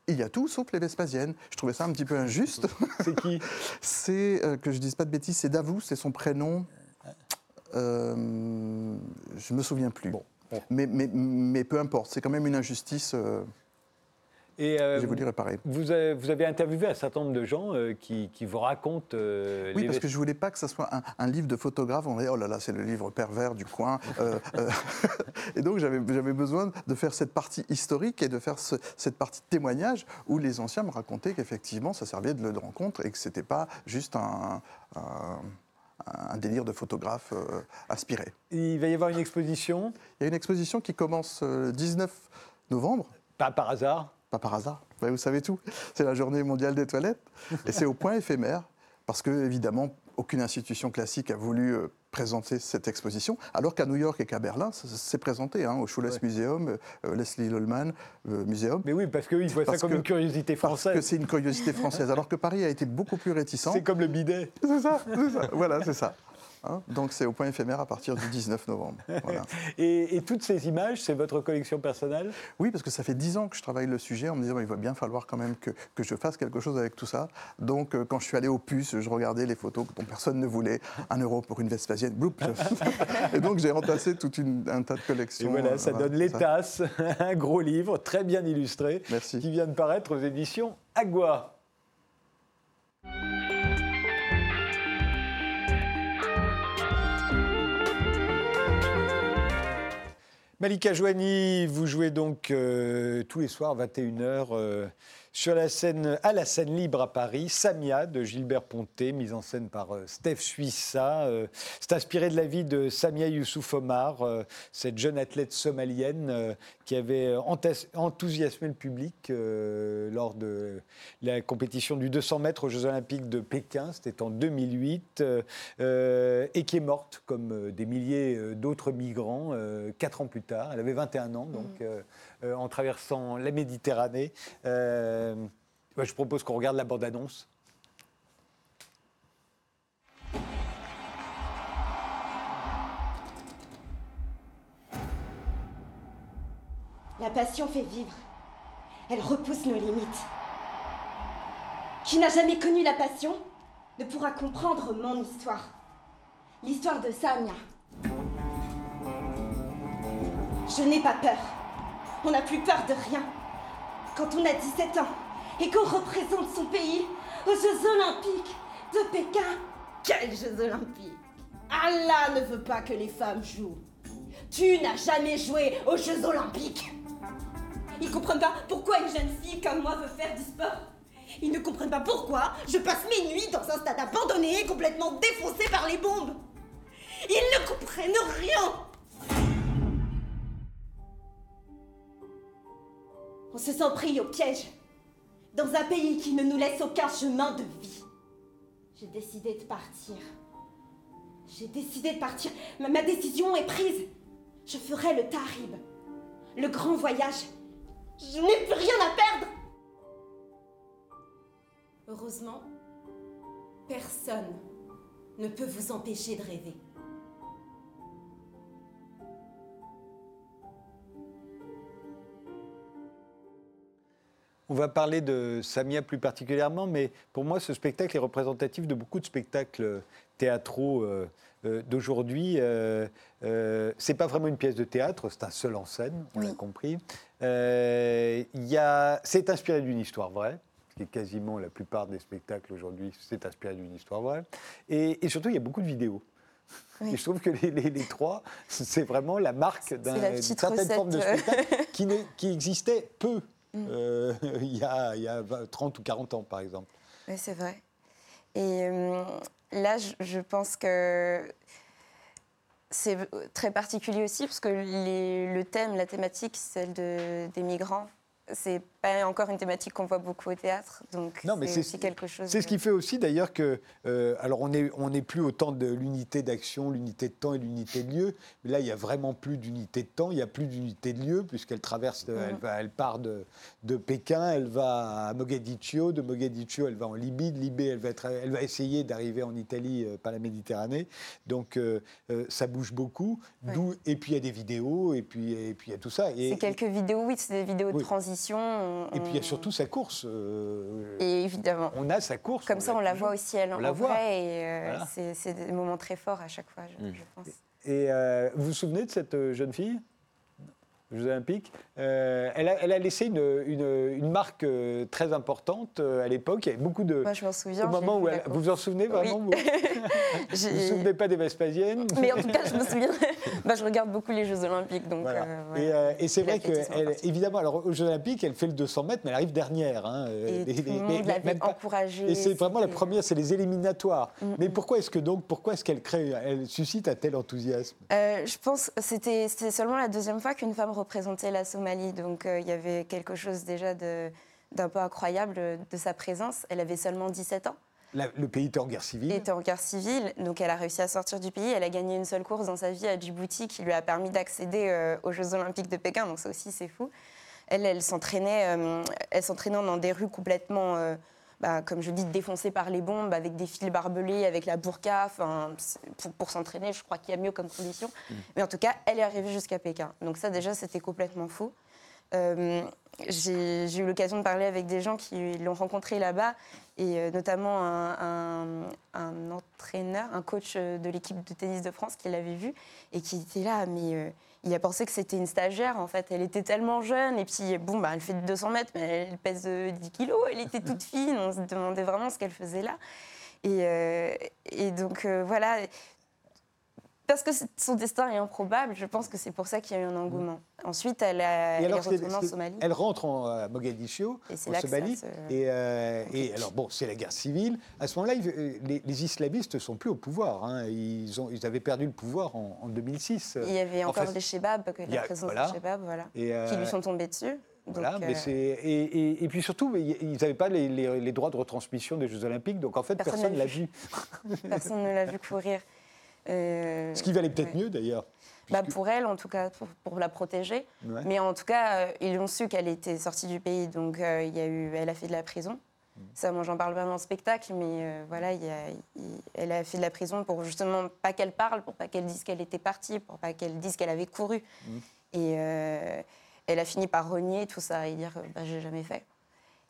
il y a tout sauf les Vespasiennes. Je trouvais ça un petit peu injuste. C'est qui? C'est, euh, que je dise pas de bêtises, c'est Davou, c'est son prénom. Euh, je me souviens plus. Bon. Mais, mais, mais, peu importe, c'est quand même une injustice. Euh, et euh, je vous dirais pareil. Vous avez, vous avez, interviewé un certain nombre de gens euh, qui, qui, vous racontent. Euh, oui, parce que je voulais pas que ce soit un, livre de photographe. On dit oh là là, c'est le livre pervers du coin. et donc j'avais besoin de faire cette partie historique et de faire cette partie témoignage où les anciens me racontaient qu'effectivement ça servait de lieu de rencontre et que c'était pas juste un, un délire de photographe aspiré. Il va y avoir une exposition? Il y a une exposition qui commence le 19 novembre. Pas par hasard pas par hasard. Vous savez tout. C'est la journée mondiale des toilettes. Et c'est au point éphémère, parce que, évidemment, aucune institution classique a voulu euh, présenter cette exposition, alors qu'à New York et qu'à Berlin, c'est présenté hein, au Schulles Museum, euh, Leslie Lollman euh, Museum. Mais oui, parce qu'ils voient ça comme une curiosité française. Parce que c'est une curiosité française, alors que Paris a été beaucoup plus réticent. C'est comme le bidet. C'est ça, ça, voilà, c'est ça. Hein. Donc c'est au point éphémère à partir du 19 novembre. et, toutes ces images, c'est votre collection personnelle? Oui, parce que ça fait dix ans que je travaille le sujet en me disant il va bien falloir quand même que, que je fasse quelque chose avec tout ça. Donc euh, quand je suis allé au puce, je regardais les photos dont personne ne voulait. Un euro pour une Vespasienne, bloup Et donc j'ai remplacé tout un tas de collections. Et voilà, ça donne Les Tasses, un gros livre très bien illustré Merci. qui vient de paraître aux éditions Agua. Malika Joanie, vous jouez donc euh, tous les soirs 21h sur la scène, à la scène libre à Paris, Samia de Gilbert Ponté, mise en scène par euh, Steph Suissa. Euh, c'est inspiré de la vie de Samia Youssouf Omar, euh, cette jeune athlète somalienne qui avait enthousiasmé le public lors de la compétition du 200 mètres aux Jeux Olympiques de Pékin, c'était en 2008, et qui est morte comme des milliers d'autres migrants quatre ans plus tard. Elle avait 21 ans, donc. Mmh. Euh, en traversant la Méditerranée. Euh, je propose qu'on regarde la bande-annonce. La passion fait vivre. Elle repousse nos limites. Qui n'a jamais connu la passion ne pourra comprendre mon histoire. L'histoire de Samia. Je n'ai pas peur. On n'a plus peur de rien. Quand on a 17 ans et qu'on représente son pays aux Jeux Olympiques de Pékin. Quels Jeux Olympiques Allah ne veut pas que les femmes jouent. Tu n'as jamais joué aux Jeux Olympiques. Ils comprennent pas pourquoi une jeune fille comme moi veut faire du sport. Ils ne comprennent pas pourquoi je passe mes nuits dans un stade abandonné, complètement défoncé par les bombes. Ils ne comprennent rien. On se sent pris au piège. Dans un pays qui ne nous laisse aucun chemin de vie. J'ai décidé de partir. J'ai décidé de partir. Ma, décision est prise. Je ferai le Tarib. Le grand voyage. Je n'ai plus rien à perdre. Heureusement, personne ne peut vous empêcher de rêver. On va parler de Samia plus particulièrement, mais pour moi, ce spectacle est représentatif de beaucoup de spectacles théâtraux euh, euh, d'aujourd'hui. Euh, euh, c'est pas vraiment une pièce de théâtre, c'est un seul en scène, on l'a compris. c'est inspiré d'une histoire vraie, ce qui est quasiment la plupart des spectacles aujourd'hui, c'est inspiré d'une histoire vraie. Et, surtout, il y a beaucoup de vidéos. Et je trouve que les, trois, c'est vraiment la marque d'une certaine forme de spectacle qui, qui existait peu Mm. Euh, il, y a, il, y a, 30 ou 40 ans, par exemple. Oui, c'est vrai. Et euh, là, je, pense que c'est très particulier aussi, parce que le thème, la thématique, celle de, des migrants, c'est pas encore une thématique qu'on voit beaucoup au théâtre, donc c'est aussi quelque chose. C'est ce qui fait aussi d'ailleurs que, euh, alors on n'est on est plus au temps de l'unité d'action, l'unité de temps et l'unité de lieu, mais là il y a vraiment plus d'unité de temps, il y a plus d'unité de lieu puisqu'elle traverse, mm. elle, va, elle part de, de, Pékin, elle va à Mogadiscio, de Mogadiscio elle va en Libye, de Libye elle va, être, elle va essayer d'arriver en Italie euh, par la Méditerranée, donc euh, ça bouge beaucoup, et puis il y a des vidéos et puis et puis il y a tout ça. C'est quelques vidéos, oui, c'est des vidéos de transition Et puis il y a surtout sa course. et évidemment. On a sa course. Comme ça, on la voit au ciel. On la voit. et c'est des moments très forts à chaque fois, je, mm. je pense. Et vous vous souvenez de cette jeune fille? Jeux Olympiques. Euh, elle, a, elle, a, laissé une, une, marque euh, très importante euh, à l'époque. Il y avait beaucoup de. Moi, je m'en souviens. Au moment où vous vous en souvenez vraiment Vous? Ne vous souvenez pas des Vespasiennes? Mais en tout cas, je me souviens. Bah, je regarde beaucoup les Jeux Olympiques. Donc, et, et c'est vrai qu'évidemment, alors aux Jeux Olympiques, elle fait le 200 mètres, mais elle arrive dernière. Hein, et tout le monde l'avait encouragée. Et c'est vraiment la première, c'est les éliminatoires. Mm, mais mm. pourquoi est-ce que donc, pourquoi est-ce qu'elle crée, elle suscite un tel enthousiasme? Je pense que c'était seulement la deuxième fois qu'une femme représenter la Somalie. Donc euh, il y avait quelque chose déjà d'un peu incroyable de sa présence. Elle avait seulement 17 ans. Le pays était en guerre civile. était en guerre civile, donc elle a réussi à sortir du pays. Elle a gagné une seule course dans sa vie à Djibouti qui lui a permis d'accéder euh, aux Jeux Olympiques de Pékin. Donc ça aussi, c'est fou. Elle, elle s'entraînait, euh, elle s'entraînait dans des rues complètement, bah, comme je dis, défoncées par les bombes, avec des fils barbelés, avec la burqa. Pour, pour s'entraîner, je crois qu'il y a mieux comme condition. Mm. Mais en tout cas, elle est arrivée jusqu'à Pékin. Donc ça, déjà, c'était complètement fou. Euh, j'ai eu l'occasion de parler avec des gens qui l'ont rencontré là-bas, et euh, notamment un, entraîneur, un coach de l'équipe de tennis de France qui l'avait vu et qui était là, mais euh, il a pensé que c'était une stagiaire en fait. Elle était tellement jeune, et puis bon, bah, elle fait 200 mètres, mais elle pèse 10 kilos, elle était toute fine, on se demandait vraiment ce qu'elle faisait là. Et donc voilà, parce que son destin est improbable, je pense que c'est pour ça qu'il y a eu un engouement. Ensuite, elle, a, elle est en Somalie. Elle rentre en euh, Mogadiscio, en Somalie. Et, euh, et, alors, bon, c'est la guerre civile. À ce moment-là, les, les, islamistes ne sont plus au pouvoir. Hein. Ils, ont, ils avaient perdu le pouvoir en, 2006. Il y avait encore des Shebabs, la présence des Shebabs, voilà, qui lui euh, sont tombés dessus. Voilà, mais c'est et, et, puis surtout, ils n'avaient pas les, les, droits de retransmission des Jeux Olympiques, donc en fait, personne ne l'a vu. personne ne l'a vu courir. Ce qui valait peut-être mieux d'ailleurs. Bah pour elle, en tout cas, pour, la protéger. Mais en tout cas, euh, ils ont su qu'elle était sortie du pays, donc euh, il y a eu, elle a fait de la prison. Mm. Ça, moi, j'en parle pas dans le spectacle, mais euh, voilà, il y a, elle a fait de la prison pour justement pas qu'elle parle, pour pas qu'elle dise qu'elle était partie, pour pas qu'elle dise qu'elle avait couru. Mm. Et elle a fini par renier tout ça et dire bah, j'ai jamais fait.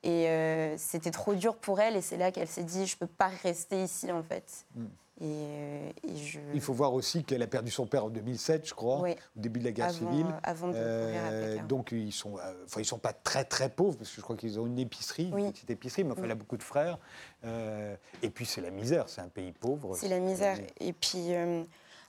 Et c'était trop dur pour elle, et c'est là qu'elle s'est dit je peux pas rester ici en fait. Mm. Euh, Il faut voir aussi qu'elle a perdu son père en 2007, je crois, au début de la guerre civile. Euh, avant de euh, Donc ils sont, enfin ils sont pas très très pauvres parce que je crois qu'ils ont une épicerie, une petite épicerie, mais enfin elle a beaucoup de frères. et puis c'est la misère, c'est un pays pauvre. C'est la misère. Et puis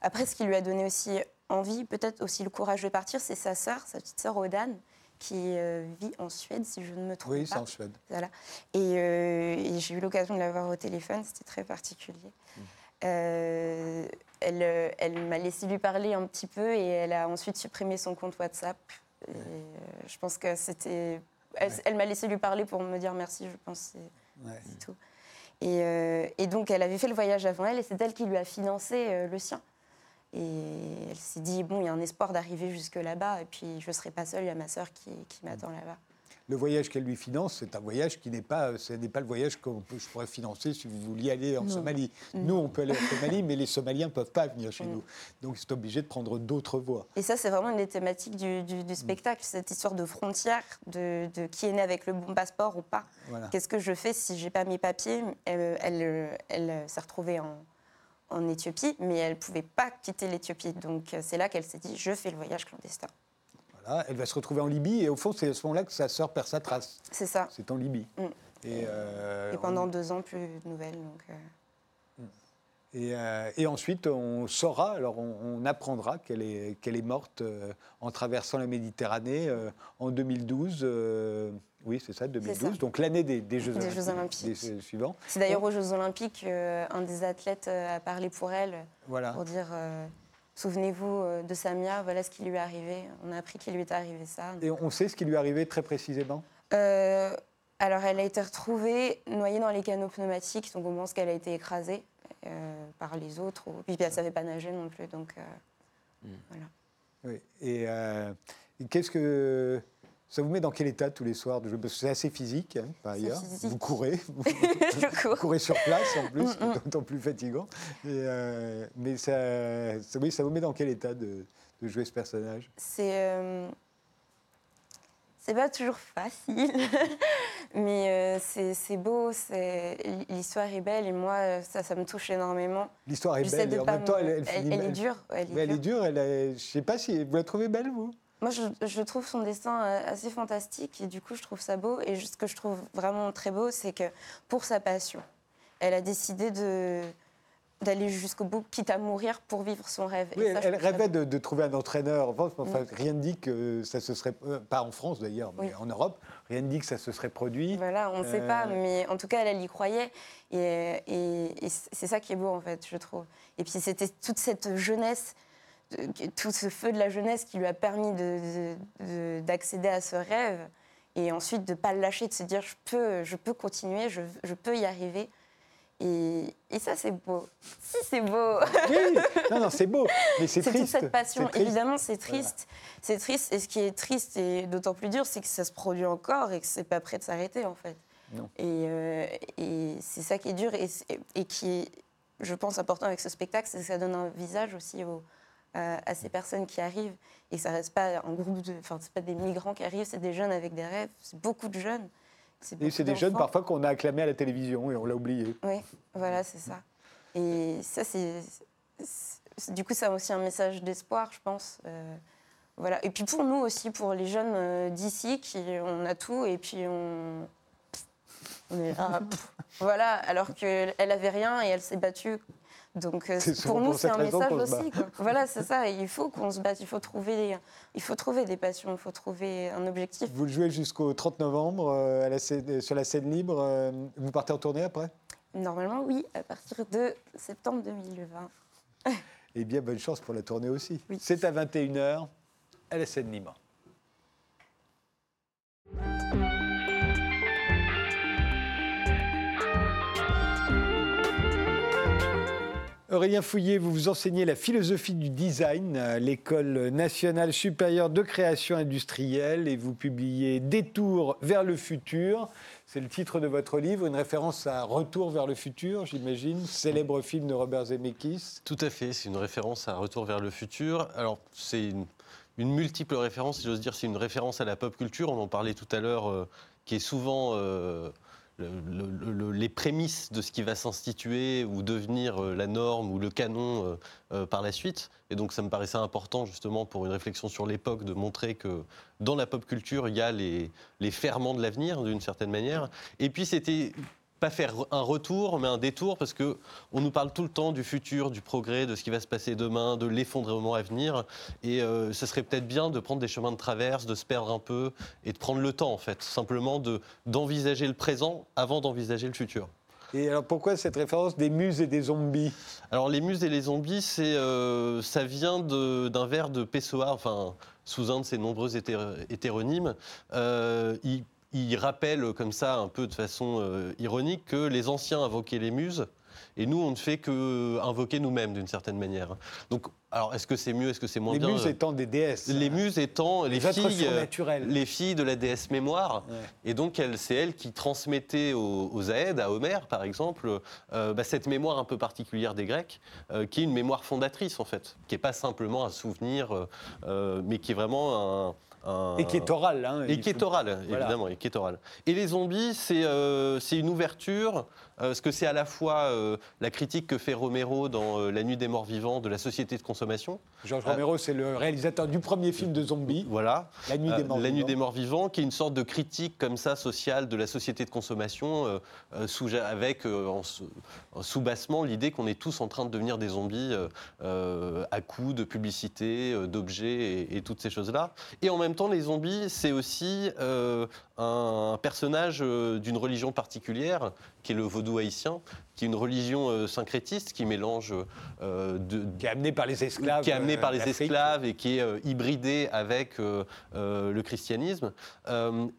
après, ce qui lui a donné aussi envie, peut-être aussi le courage de partir, c'est sa sœur, sa petite sœur Odane qui vit en Suède, si je ne me trompe pas. Oui, c'est en Suède. Voilà. Et, j'ai eu l'occasion de la voir au téléphone, c'était très particulier. Mmh. Euh, elle, elle m'a laissé lui parler un petit peu et elle a ensuite supprimé son compte WhatsApp. Et, euh, je pense que c'était. Elle, m'a laissé lui parler pour me dire merci, je pense. C'est tout. Et, euh, et, donc, elle avait fait le voyage avant elle et c'est elle qui lui a financé le sien. Et elle s'est dit bon, il y a un espoir d'arriver jusque là-bas et puis je ne serai pas seule, il y a ma sœur qui, qui m'attend là-bas le voyage qu'elle lui finance, c'est un voyage qui n'est pas, ce n'est pas le voyage que je pourrais financer si vous vouliez aller en Somalie. Nous, on peut aller en Somalie, mais les Somaliens ne peuvent pas venir chez nous. Donc, c'est obligé de prendre d'autres voies. Et ça, c'est vraiment une des thématiques du, du, spectacle, cette histoire de frontière, de, qui est né avec le bon passeport ou pas. Qu'est-ce que je fais si j'ai pas mes papiers? Elle, elle, elle s'est retrouvée en, en Éthiopie, mais elle ne pouvait pas quitter l'Éthiopie. Donc, c'est là qu'elle s'est dit, je fais le voyage clandestin elle va se retrouver en Libye et au fond, c'est à ce moment-là que sa sœur perd sa trace. C'est ça. C'est en Libye. Mm. Euh, et, pendant deux ans, plus de nouvelles. Donc, euh. mm. euh, et, ensuite, on saura, alors on, apprendra qu'elle est, qu'elle est morte en traversant la Méditerranée en 2012. oui, c'est ça, 2012, donc l'année des, Jeux Olympiques, suivants. C'est d'ailleurs aux Jeux Olympiques, un des athlètes a parlé pour elle, voilà. pour dire Souvenez-vous euh, de Samia, voilà ce qui lui est arrivé. On a appris qu'il lui est arrivé ça. Et on sait ce qui lui est arrivé très précisément? Euh, Alors, elle a été retrouvée noyée dans les canaux pneumatiques, donc on pense qu'elle a été écrasée euh, par les autres. Et puis, elle ne savait pas nager non plus, donc hmm. voilà. Oui. Et qu'est-ce que ça vous met dans quel état tous les soirs de C'est assez physique, hein, par ailleurs. Vous courez, vous, courez sur place en plus, mm, mm. d'autant plus fatigant. Euh, mais ça, ça, oui, ça vous met dans quel état de, jouer ce personnage? C'est euh, c'est pas toujours facile, mais c'est beau, l'histoire est belle et moi, ça, ça me touche énormément. L'histoire est belle, et en même temps, elle, elle, elle, est dure. Elle est, dure. Elle est, je sais pas si vous la trouvez belle, vous? Moi, je, trouve son dessin assez fantastique et du coup, je trouve ça beau. Et ce que je trouve vraiment très beau, c'est que pour sa passion, elle a décidé de, d'aller jusqu'au bout, quitte à mourir pour vivre son rêve. Oui, elle, rêvait de, trouver un entraîneur. Enfin, mm. Rien ne dit que ça se serait, euh, pas en France d'ailleurs, mais en Europe, rien ne dit que ça se serait produit. Voilà, on ne sait pas, euh, mais en tout cas, elle, y croyait. Et, et, c'est ça qui est beau, en fait, je trouve. Et puis, c'était toute cette jeunesse, tout ce feu de la jeunesse qui lui a permis d'accéder à ce rêve. Et ensuite, de ne pas le lâcher, de se dire, je peux, je peux continuer, je, je peux y arriver. Et, ça, c'est beau. Si, c'est beau. Oui, non, non, c'est beau, mais c'est triste. toute cette passion. Évidemment, c'est triste. C'est triste. Et ce qui est triste et d'autant plus dur, c'est que ça se produit encore et que c'est pas prêt de s'arrêter, en fait. Non. Et, euh, et c'est ça qui est dur et, et, qui est, je pense, important avec ce spectacle, c'est que ça donne un visage aussi à, ces personnes qui arrivent. Et ça reste pas un groupe de. Enfin, c'est pas des migrants qui arrivent, c'est des jeunes avec des rêves. C'est beaucoup de jeunes. Et c'est des jeunes parfois qu'on a acclamés à la télévision et on l'a oublié. Oui, voilà, c'est ça. Et ça, c'est. Du coup, ça a aussi un message d'espoir, je pense. Euh, voilà. Et puis pour nous aussi, pour les jeunes euh, d'ici, qui on a tout et puis on. on est là. voilà, alors qu'elle avait rien et elle s'est battue donc euh, pour nous, c'est un message aussi. voilà, c'est ça. il faut qu'on se batte. Il faut trouver, des, il faut trouver des passions. Il faut trouver un objectif. Vous le jouez jusqu'au 30 novembre euh, à sur la scène libre. Euh, vous partez en tournée après? Normalement, oui, à partir de septembre 2020. eh bien, bonne chance pour la tournée aussi. C'est à 21h à la scène libre. Aurélien Fouillet, vous vous enseignez la philosophie du design à l'École nationale supérieure de création industrielle et vous publiez Détour vers le futur. C'est le titre de votre livre, une référence à Retour vers le futur, j'imagine, célèbre film de Robert Zemeckis. Tout à fait, c'est une référence à Retour vers le futur. Alors, c'est une, multiple référence, si j'ose dire, c'est une référence à la pop culture, on en parlait tout à l'heure, euh, qui est souvent... Euh, les prémices de ce qui va s'instituer ou devenir euh, la norme ou le canon euh, euh, par la suite. Et donc ça me paraissait important justement pour une réflexion sur l'époque de montrer que dans la pop culture, il y a les, les ferments de l'avenir d'une certaine manière. Et puis c'était pas faire un retour, mais un détour, parce que on nous parle tout le temps du futur, du progrès, de ce qui va se passer demain, de l'effondrement à venir. Et euh, ce serait peut-être bien de prendre des chemins de traverse, de se perdre un peu et de prendre le temps, en fait, simplement de d'envisager le présent avant d'envisager le futur. Et alors pourquoi cette référence des muses et des zombies? Alors les muses et les zombies, c'est euh, ça vient d'un vers de Pessoa, enfin sous un de ses nombreux hétéronymes. Euh, il il rappelle comme ça, un peu de façon euh, ironique, que les anciens invoquaient les muses. Et nous, on ne fait que invoquer nous-mêmes d'une certaine manière. Donc, alors, est-ce que c'est mieux, est-ce que c'est moins bien Les muses étant des déesses. Les muses étant les, filles, euh, les filles de la déesse mémoire. Et donc, c'est elle qui transmettait aux, aux Aèdes, à Homère par exemple, euh, bah, cette mémoire un peu particulière des Grecs, qui est une mémoire fondatrice en fait, qui n'est pas simplement un souvenir, mais qui est vraiment un et qui est oral. Hein, et qui est oral, évidemment, et qui est oral. Et les zombies, c'est euh, une ouverture euh, ce que c'est à la fois euh, la critique que fait Romero dans euh, La Nuit des Morts Vivants de la société de consommation. Georges Romero, c'est le réalisateur du premier film de zombies. Voilà. La Nuit des Morts La Nuit des Morts Vivants, qui est une sorte de critique comme ça sociale de la société de consommation, sous, avec en, sous-bassement l'idée qu'on est tous en train de devenir des zombies à coups de publicité, d'objets et, et, toutes ces choses-là. Et en même temps, les zombies, c'est aussi un personnage d'une religion particulière qui est le vaudou haïtien, qui est une religion euh, syncrétiste qui mélange. Euh, de, qui est amenée par les esclaves. Qui est amenée par les euh, esclaves et qui est hybridée avec le christianisme,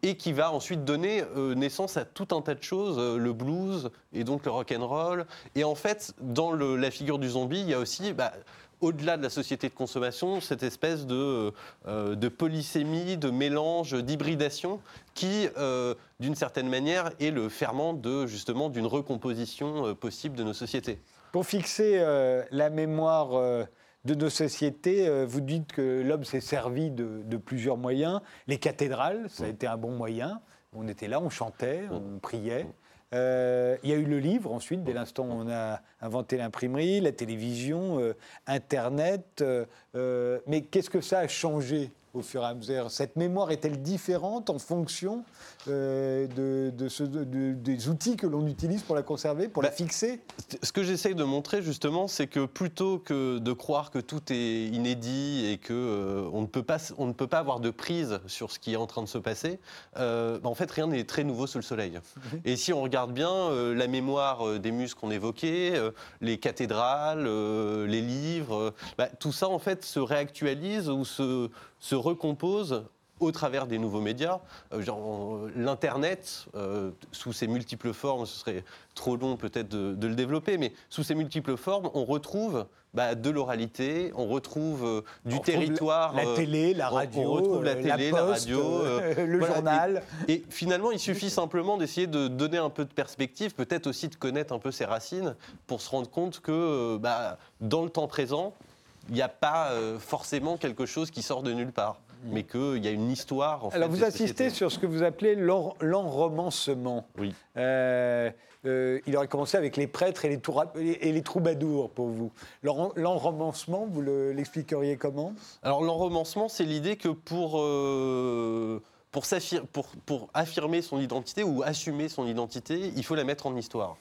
et qui va ensuite donner naissance à tout un tas de choses, le blues et donc le rock and roll. Et en fait, dans la figure du zombie, il y a aussi. Bah, au-delà de la société de consommation, cette espèce de, euh, de polysémie, de mélange, d'hybridation qui, euh, d'une certaine manière, est le ferment de, justement d'une recomposition euh, possible de nos sociétés. Pour fixer la mémoire de nos sociétés. Vous dites que l'homme s'est servi de, de, plusieurs moyens. Les cathédrales, ça a été un bon moyen. On était là, on chantait, on priait. Euh, il y a eu le livre ensuite, dès l'instant où on a inventé l'imprimerie, la télévision, euh, Internet. Euh, mais qu'est-ce que ça a changé? Au fur et à mesure Cette mémoire est-elle différente en fonction euh, de, des outils que l'on utilise pour la conserver, pour la bah, fixer? Ce que j'essaye de montrer justement, c'est que plutôt que de croire que tout est inédit et qu'on euh, on ne, peut pas, on ne peut pas avoir de prise sur ce qui est en train de se passer, euh, bah, en fait rien n'est très nouveau sous le soleil. Mhm. Et si on regarde bien la mémoire des muscles qu'on évoquait, les cathédrales, les livres, bah, tout ça en fait se réactualise ou se se recompose au travers des nouveaux médias. Euh, L'Internet, euh, sous ses multiples formes, ce serait trop long peut-être de, le développer, mais sous ses multiples formes, on retrouve bah, de l'oralité, on retrouve euh, du territoire. La, télé, la radio, on, retrouve la, télé, la, radio, le journal. Et, finalement, il suffit simplement d'essayer de donner un peu de perspective, peut-être aussi de connaître un peu ses racines, pour se rendre compte que bah, dans le temps présent, il n'y a pas euh, forcément quelque chose qui sort de nulle part, mm. mais qu'il y a une histoire. En Alors vous assistez sur ce que vous appelez l'enromancement. Oui. Euh, euh, il aurait commencé avec les prêtres et les, et les troubadours pour vous. L'enromancement, vous l'expliqueriez comment? Alors l'enromancement, c'est l'idée que pour... pour, pour, pour affirmer son identité ou assumer son identité, il faut la mettre en histoire.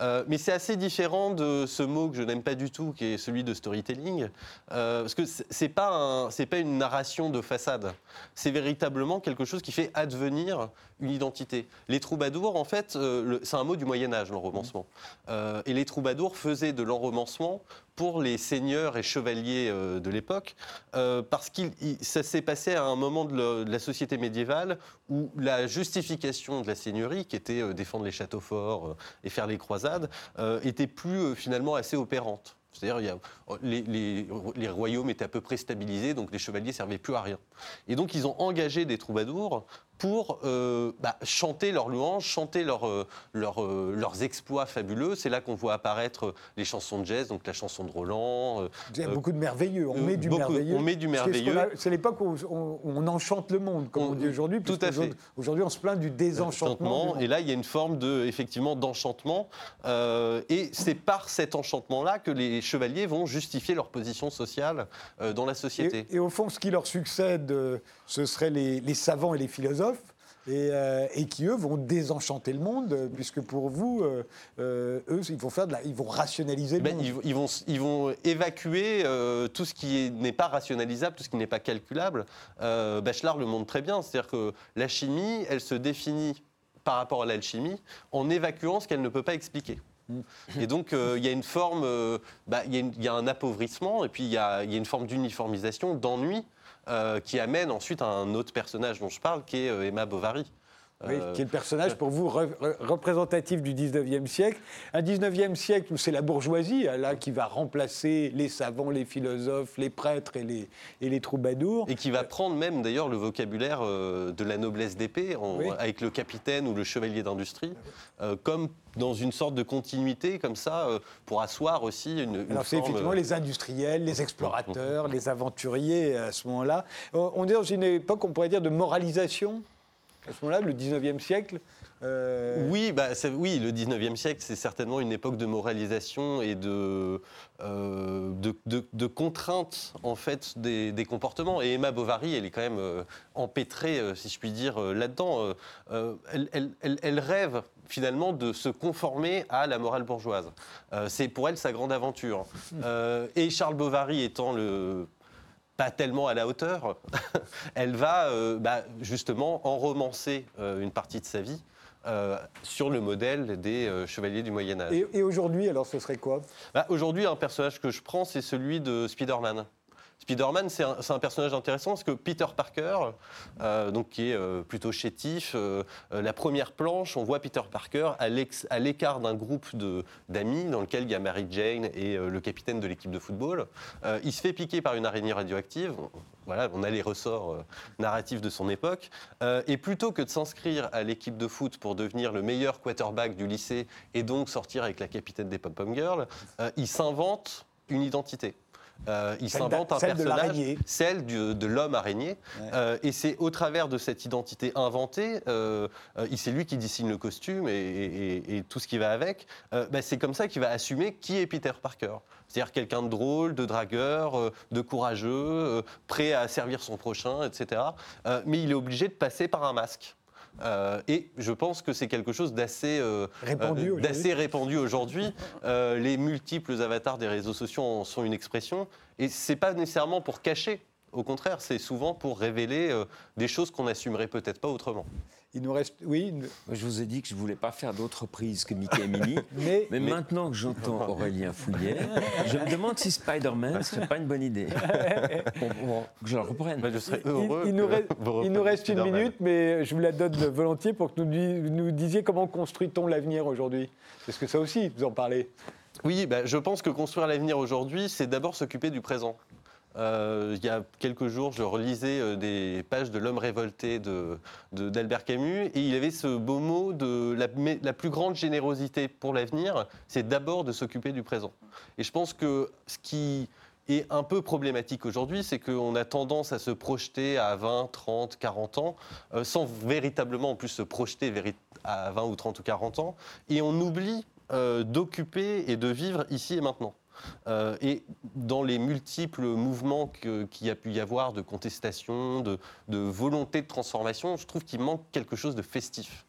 Euh, mais c'est assez différent de ce mot que je n'aime pas du tout, qui est celui de storytelling, euh, parce que c'est pas pas une narration de façade. C'est véritablement quelque chose qui fait advenir une identité. Les troubadours, en fait, euh, c'est un mot du Moyen Âge, l'enromancement. et les troubadours faisaient de l'enromancement pour les seigneurs et chevaliers de l'époque, parce que ça s'est passé à un moment de, la société médiévale où la justification de la seigneurie, qui était défendre les châteaux forts et faire les croisades, euh, était plus euh, finalement assez opérante. C'est-à-dire, les, les, royaumes étaient à peu près stabilisés, donc les chevaliers servaient plus à rien. Et donc, ils ont engagé des troubadours pour euh, bah, chanter leurs louanges, chanter euh, euh, leurs exploits fabuleux. C'est là qu'on voit apparaître les chansons de jazz, donc la chanson de Roland. Il y a beaucoup de merveilleux, on met du merveilleux. On met du merveilleux. C'est l'époque où on, enchante le monde, comme on, dit aujourd'hui. Tout à fait. Aujourd'hui, on se plaint du désenchantement. et là, il y a une forme de, effectivement, d'enchantement. et c'est par cet enchantement-là que les chevaliers vont justifier leur position sociale dans la société. Et, au fond, ce qui leur succède, ce seraient les savants et les philosophes euh, et, qui, eux, vont désenchanter le monde, puisque pour vous, euh, euh, eux, ils vont, faire de la, ils vont rationaliser le ben, monde. Ils, vont, ils vont évacuer tout ce qui n'est pas rationalisable, tout ce qui n'est pas calculable. Bachelard le montre très bien, c'est-à-dire que la chimie, elle se définit par rapport à l'alchimie en évacuant ce qu'elle ne peut pas expliquer. Et donc, il y a une forme, bah, il y, a un appauvrissement, et puis il y, y, a une forme d'uniformisation, d'ennui, qui amène ensuite un autre personnage dont je parle, qui est euh, Emma Bovary. Oui, euh, qui est le personnage pour vous représentatif du 19e siècle. Un 19e siècle où c'est la bourgeoisie là, qui va remplacer les savants, les philosophes, les prêtres et les, et les troubadours. Et qui va prendre même d'ailleurs le vocabulaire de la noblesse d'épée avec le capitaine ou le chevalier d'industrie, comme dans une sorte de continuité comme ça euh, pour asseoir aussi une, Alors c'est effectivement euh, les industriels, les explorateurs, les aventuriers à ce moment-là. On est dans une époque, on pourrait dire, de moralisation? À ce moment-là, le 19e siècle. Euh, oui, bah, oui, le 19e siècle, c'est certainement une époque de moralisation et de, euh, de, contrainte en fait des, comportements. Et Emma Bovary, elle est quand même euh, empêtrée, si je puis dire, là-dedans. Elle, rêve finalement de se conformer à la morale bourgeoise. c'est pour elle sa grande aventure. et Charles Bovary étant le pas tellement à la hauteur, elle va bah, justement enromancer une partie de sa vie euh, sur le modèle des euh, chevaliers du Moyen Âge. Et, aujourd'hui, alors ce serait quoi? Bah, Aujourd'hui, un personnage que je prends, c'est celui de Spider-Man. Spider-Man, c'est un, personnage intéressant parce que Peter Parker, euh, donc, qui est plutôt chétif, la première planche, on voit Peter Parker à l'écart d'un groupe d'amis dans lequel il y a Mary Jane et le capitaine de l'équipe de football. il se fait piquer par une araignée radioactive on a les ressorts euh, narratifs de son époque. Euh, et plutôt que de s'inscrire à l'équipe de foot pour devenir le meilleur quarterback du lycée et donc sortir avec la capitaine des pom-pom girls, euh, il s'invente une identité. Euh, il s'invente un personnage, celle de l'homme araignée. Euh, et c'est au travers de cette identité inventée, euh, c'est lui qui dessine le costume et, tout ce qui va avec. Bah, c'est comme ça qu'il va assumer qui est Peter Parker. C'est-à-dire quelqu'un de drôle, de dragueur, de courageux, prêt à servir son prochain, etc. mais il est obligé de passer par un masque. Euh, et je pense que c'est quelque chose d'assez euh, répandu euh, aujourd'hui. les multiples avatars des réseaux sociaux en sont une expression. Et ce n'est pas nécessairement pour cacher. Au contraire, c'est souvent pour révéler des choses qu'on n'assumerait peut-être pas autrement. Il nous reste. Oui. Je vous ai dit que je ne voulais pas faire d'autres prises que Mickey et Minnie. mais, maintenant que j'entends Aurélien Fouillet, je me demande si Spider-Man, ce serait pas une bonne idée. Que je la reprenne. je serais heureux. Il, nous, reste, une minute, mais je vous la donne volontiers pour que nous, nous disiez comment construit-on l'avenir aujourd'hui. Parce que ça aussi, vous en parlez. Oui, bah, je pense que construire l'avenir aujourd'hui, c'est d'abord s'occuper du présent. Euh, il y a quelques jours, je relisais euh, des pages de L'homme révolté d'Albert Camus, et il avait ce beau mot de la, la plus grande générosité pour l'avenir, c'est d'abord de s'occuper du présent. Et je pense que ce qui est un peu problématique aujourd'hui, c'est qu'on a tendance à se projeter à 20, 30, 40 ans, euh, sans véritablement en plus se projeter à 20 ou 30 ou 40 ans, et on oublie d'occuper et de vivre ici et maintenant. Euh, et dans les multiples mouvements qu'il y a pu y avoir de contestation, de, volonté de transformation, je trouve qu'il manque quelque chose de festif.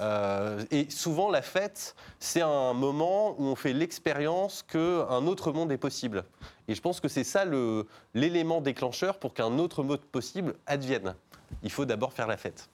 Euh, et souvent, la fête, c'est un moment où on fait l'expérience qu'un autre monde est possible. Et je pense que c'est ça l'élément déclencheur pour qu'un autre mode possible advienne. Il faut d'abord faire la fête.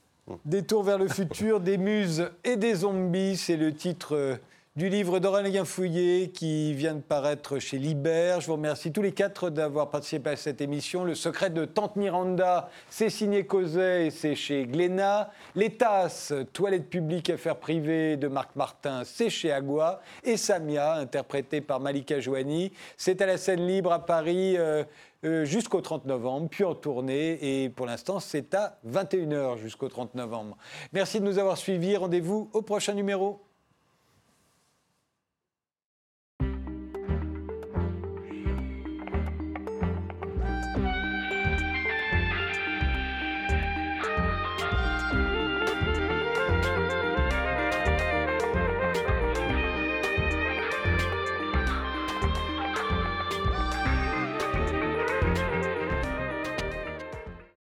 Des vers le futur, des muses et des zombies, c'est le titre du livre d'Aurélien Fouillé qui vient de paraître chez Libert. Je vous remercie tous les quatre d'avoir participé à cette émission. Le secret de Tante Miranda, c'est signé Causet et c'est chez Glénat. Les tasses, toilettes publiques, affaires privées de Marc Martin, c'est chez Agua. Et Samia, interprété par Malika Jouani, c'est à la scène libre à Paris. Euh, euh, jusqu'au 30 novembre, puis en tournée. Et pour l'instant, c'est à 21h jusqu'au 30 novembre. Merci de nous avoir suivis. Rendez-vous au prochain numéro.